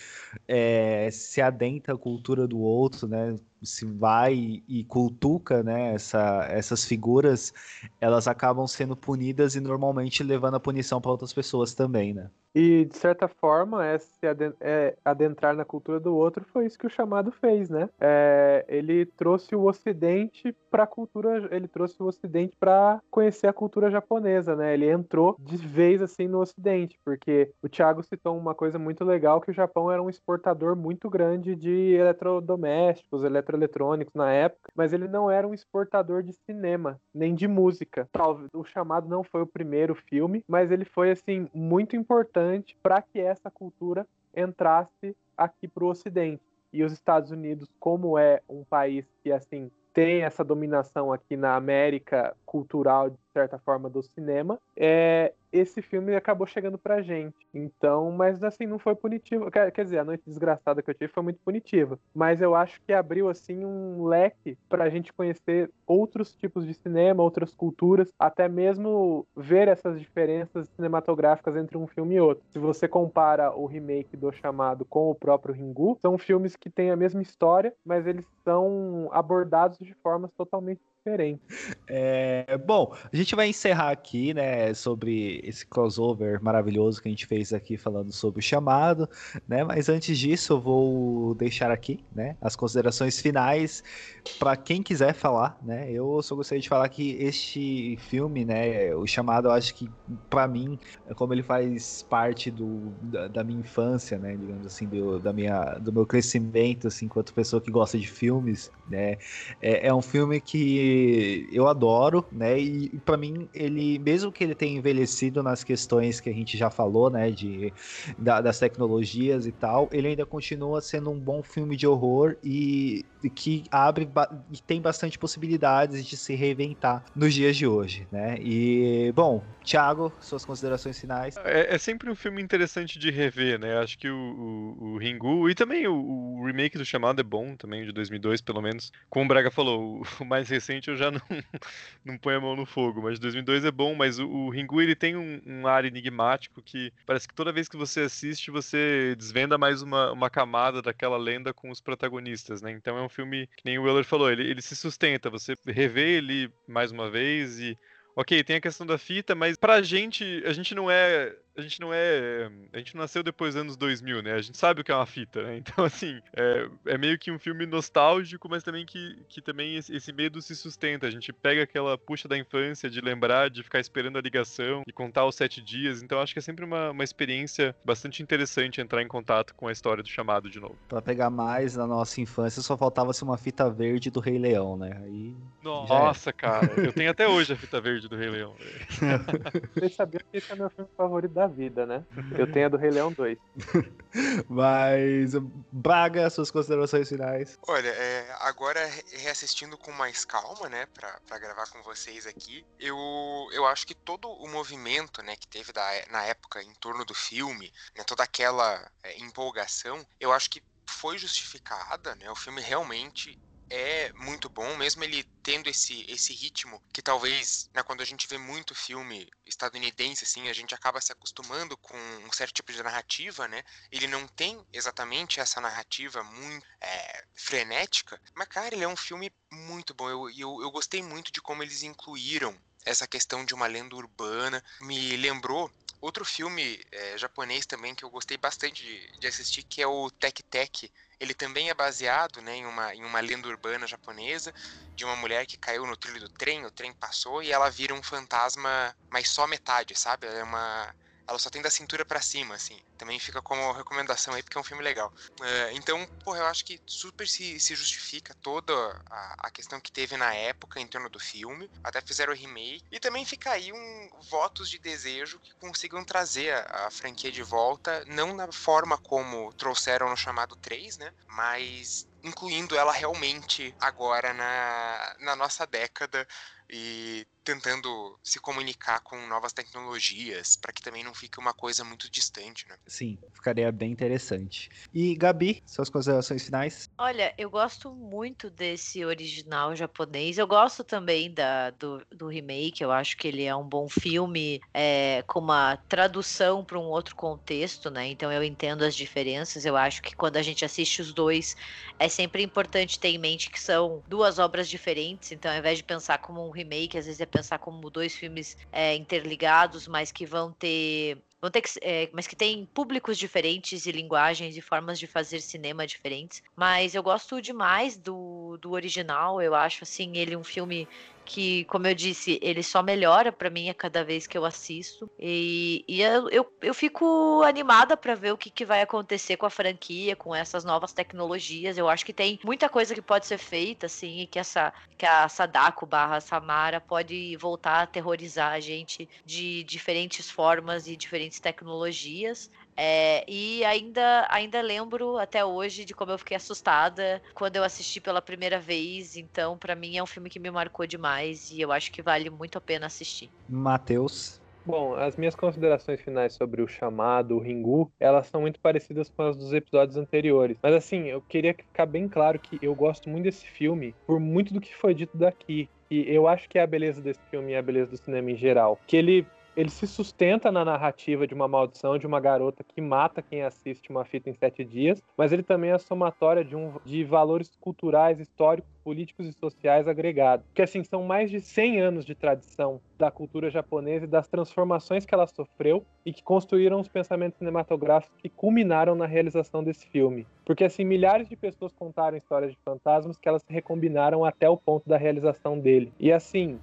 é, se adentra à cultura do outro, né? se vai e cultuca né, essa, essas figuras, elas acabam sendo punidas e normalmente levando a punição para outras pessoas também, né? E, de certa forma, é se é, adentrar na cultura do outro foi isso que o chamado fez, né? É, ele trouxe o Ocidente para a cultura, ele trouxe o Ocidente para conhecer a cultura japonesa, né? Ele entrou de vez assim no Ocidente, porque o Thiago citou uma coisa muito legal que o Japão era um exportador muito grande de eletrodomésticos, eletroeletrônicos na época, mas ele não era um exportador de cinema nem de música. O chamado não foi o primeiro filme, mas ele foi assim muito importante importante para que essa cultura entrasse aqui para o Ocidente. E os Estados Unidos, como é um país que assim tem essa dominação aqui na América cultural, certa forma, do cinema, é, esse filme acabou chegando pra gente. Então, mas assim, não foi punitivo. Quer, quer dizer, a noite desgraçada que eu tive foi muito punitiva. Mas eu acho que abriu, assim, um leque pra gente conhecer outros tipos de cinema, outras culturas, até mesmo ver essas diferenças cinematográficas entre um filme e outro. Se você compara o remake do Chamado com o próprio Ringu, são filmes que têm a mesma história, mas eles são abordados de formas totalmente diferente. É, bom, a gente vai encerrar aqui, né, sobre esse crossover maravilhoso que a gente fez aqui falando sobre o chamado, né? Mas antes disso, eu vou deixar aqui, né, as considerações finais para quem quiser falar, né? Eu só gostaria de falar que este filme, né, o chamado, eu acho que para mim, como ele faz parte do, da, da minha infância, né, digamos assim, do, da minha, do meu crescimento, assim, enquanto pessoa que gosta de filmes, né, é, é um filme que eu adoro, né? E, para mim, ele, mesmo que ele tenha envelhecido nas questões que a gente já falou, né? De, da, das tecnologias e tal, ele ainda continua sendo um bom filme de horror e que abre e tem bastante possibilidades de se reinventar nos dias de hoje, né? E, bom, Thiago, suas considerações finais. É, é sempre um filme interessante de rever, né? Acho que o, o, o Ringu e também o, o, remake do Chamado é bom também, de 2002, pelo menos. Como o Braga falou, o mais recente eu já não, não ponho a mão no fogo, mas 2002 é bom, mas o, o Ringu ele tem um, um, ar enigmático que parece que toda vez que você assiste você desvenda mais uma, uma camada daquela lenda com os protagonistas, né? Então é um filme que nem o Weller falou, ele, ele se sustenta, você revê ele mais uma vez e Ok, tem a questão da fita, mas pra gente, a gente não é a gente não é. A gente não nasceu depois dos anos 2000, né? A gente sabe o que é uma fita, né? Então, assim, é, é meio que um filme nostálgico, mas também que, que também esse, medo se sustenta. A gente pega aquela puxa da infância de lembrar, de ficar esperando a ligação e contar os sete dias. Então, acho que é sempre uma, uma experiência bastante interessante entrar em contato com a história do chamado de novo. Pra pegar mais na nossa infância, só faltava ser uma fita verde do Rei Leão, né? Aí. Nossa, cara, eu tenho até hoje a fita verde do Rei Leão. Vocês sabiam que esse é meu filme favorito da vida, né? Eu tenho a do Rei Leão 2. Mas, Braga, suas considerações finais. Olha, é, agora reassistindo com mais calma, né, pra, pra gravar com vocês aqui, eu, eu acho que todo o movimento, né, que teve da, na época em torno do filme, né, toda aquela é, empolgação, eu acho que foi justificada, né? O filme realmente é muito bom, mesmo ele tendo esse, esse ritmo que talvez, né, quando a gente vê muito filme estadunidense, assim, a gente acaba se acostumando com um certo tipo de narrativa, né? Ele não tem exatamente essa narrativa muito é, frenética, mas, cara, ele é um filme muito bom. Eu, eu, eu gostei muito de como eles incluíram essa questão de uma lenda urbana. Me lembrou outro filme é, japonês também que eu gostei bastante de, de assistir, que é o Tek Tek, ele também é baseado né, em, uma, em uma lenda urbana japonesa de uma mulher que caiu no trilho do trem, o trem passou e ela vira um fantasma, mas só metade, sabe? Ela é uma ela só tem da cintura para cima, assim. Também fica como recomendação aí, porque é um filme legal. Uh, então, porra, eu acho que super se, se justifica toda a, a, questão que teve na época em torno do filme. Até fizeram o remake. E também fica aí um votos de desejo que consigam trazer a, a franquia de volta, não na forma como trouxeram no chamado 3, né? Mas incluindo ela realmente agora na, na nossa década e tentando se comunicar com novas tecnologias, para que também não fique uma coisa muito distante, né? Sim, ficaria bem interessante. E Gabi, suas considerações finais? Olha, eu gosto muito desse original japonês. Eu gosto também da, do, do remake. Eu acho que ele é um bom filme é, com uma tradução para um outro contexto, né? Então eu entendo as diferenças. Eu acho que quando a gente assiste os dois, é sempre importante ter em mente que são duas obras diferentes. Então, ao invés de pensar como um remake, às vezes é pensar como dois filmes é, interligados, mas que vão ter vão ter que, é, mas que tem públicos diferentes e linguagens e formas de fazer cinema diferentes. Mas eu gosto demais do, do original. Eu acho assim ele um filme que, como eu disse, ele só melhora para mim a cada vez que eu assisto. E, e eu, eu, eu, fico animada para ver o que, que vai acontecer com a franquia, com essas novas tecnologias. Eu acho que tem muita coisa que pode ser feita, assim, e que, essa, que a Sadako barra Samara pode voltar a aterrorizar a gente de diferentes formas e diferentes tecnologias. É, e ainda, ainda lembro até hoje de como eu fiquei assustada quando eu assisti pela primeira vez. Então, para mim, é um filme que me marcou demais e eu acho que vale muito a pena assistir. Matheus. Bom, as minhas considerações finais sobre o chamado, o Ringu, elas são muito parecidas com as dos episódios anteriores. Mas assim, eu queria ficar bem claro que eu gosto muito desse filme por muito do que foi dito daqui. E eu acho que é a beleza desse filme e a beleza do cinema em geral. Que ele ele se sustenta na narrativa de uma maldição de uma garota que mata quem assiste uma fita em sete dias, mas ele também é a somatória de, um, de valores culturais, históricos, políticos e sociais agregados. Que assim, são mais de 100 anos de tradição da cultura japonesa e das transformações que ela sofreu e que construíram os pensamentos cinematográficos que culminaram na realização desse filme. Porque assim, milhares de pessoas contaram histórias de fantasmas que elas recombinaram até o ponto da realização dele. E assim,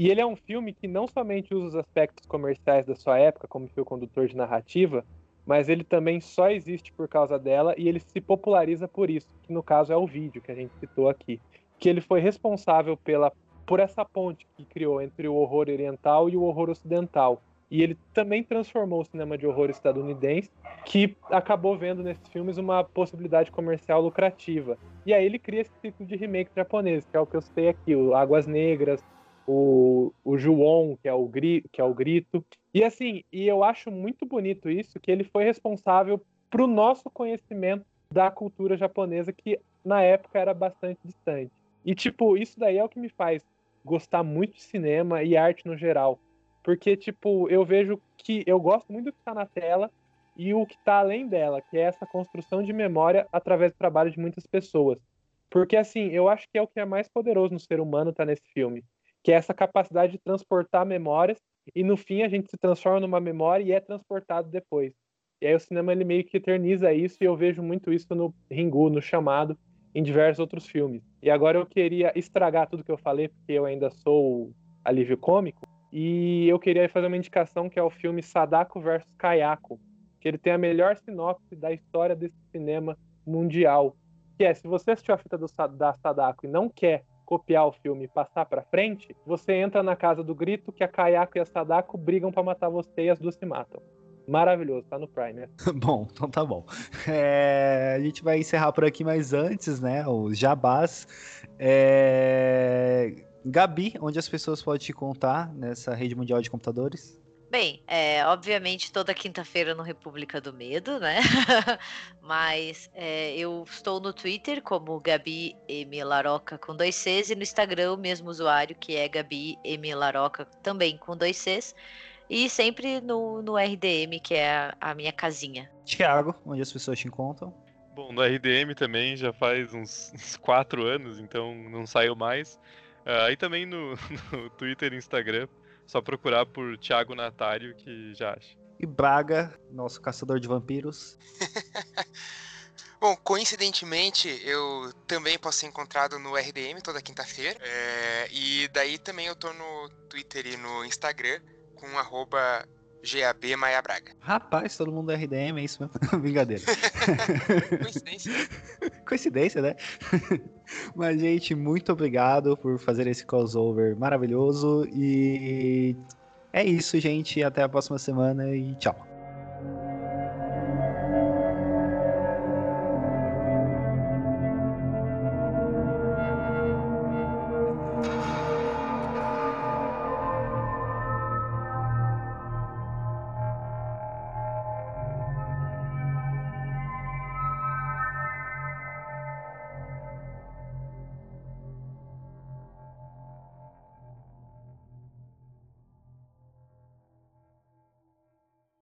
e ele é um filme que não somente usa os aspectos comerciais da sua época como fio condutor de narrativa, mas ele também só existe por causa dela e ele se populariza por isso, que no caso é o vídeo que a gente citou aqui, que ele foi responsável pela por essa ponte que criou entre o horror oriental e o horror ocidental. E ele também transformou o cinema de horror estadunidense, que acabou vendo nesses filmes uma possibilidade comercial lucrativa. E aí ele cria esse ciclo de remake japonês, que é o que eu citei aqui, o Águas Negras, o, o João, que é o, gri, que é o grito. E assim, e eu acho muito bonito isso, que ele foi responsável para o nosso conhecimento da cultura japonesa, que na época era bastante distante. E, tipo, isso daí é o que me faz gostar muito de cinema e arte no geral. Porque, tipo, eu vejo que eu gosto muito do que está na tela e o que está além dela, que é essa construção de memória através do trabalho de muitas pessoas. Porque, assim, eu acho que é o que é mais poderoso no ser humano tá nesse filme que é essa capacidade de transportar memórias e no fim a gente se transforma numa memória e é transportado depois. E aí o cinema ele meio que eterniza isso e eu vejo muito isso no Ringu, no Chamado, em diversos outros filmes. E agora eu queria estragar tudo que eu falei porque eu ainda sou alívio cômico e eu queria fazer uma indicação que é o filme Sadako versus Kayako, que ele tem a melhor sinopse da história desse cinema mundial. Que é, se você assistiu a fita do, da Sadako e não quer copiar o filme e passar para frente, você entra na casa do grito que a Kayako e a Sadako brigam para matar você e as duas se matam. Maravilhoso, tá no Prime, né? bom, então tá bom. É, a gente vai encerrar por aqui, mas antes, né, os jabás. É... Gabi, onde as pessoas podem te contar nessa rede mundial de computadores? Bem, é, obviamente toda quinta-feira no República do Medo, né? Mas é, eu estou no Twitter como Gabi M. Laroca com dois Cs e no Instagram o mesmo usuário que é Gabi M. Laroca também com dois Cs. E sempre no, no RDM, que é a, a minha casinha. Tiago, onde as pessoas te encontram? Bom, no RDM também já faz uns, uns quatro anos, então não saiu mais. Uh, aí também no, no Twitter e Instagram só procurar por Thiago Natário que já acha. E Braga, nosso caçador de vampiros. Bom, coincidentemente, eu também posso ser encontrado no RDM toda quinta-feira. É, e daí também eu tô no Twitter e no Instagram com arroba GAB Maia Braga. Rapaz, todo mundo é RDM, é isso mesmo? Brincadeira. Coincidência. Coincidência, né? Mas, gente, muito obrigado por fazer esse crossover maravilhoso. E é isso, gente. Até a próxima semana e tchau.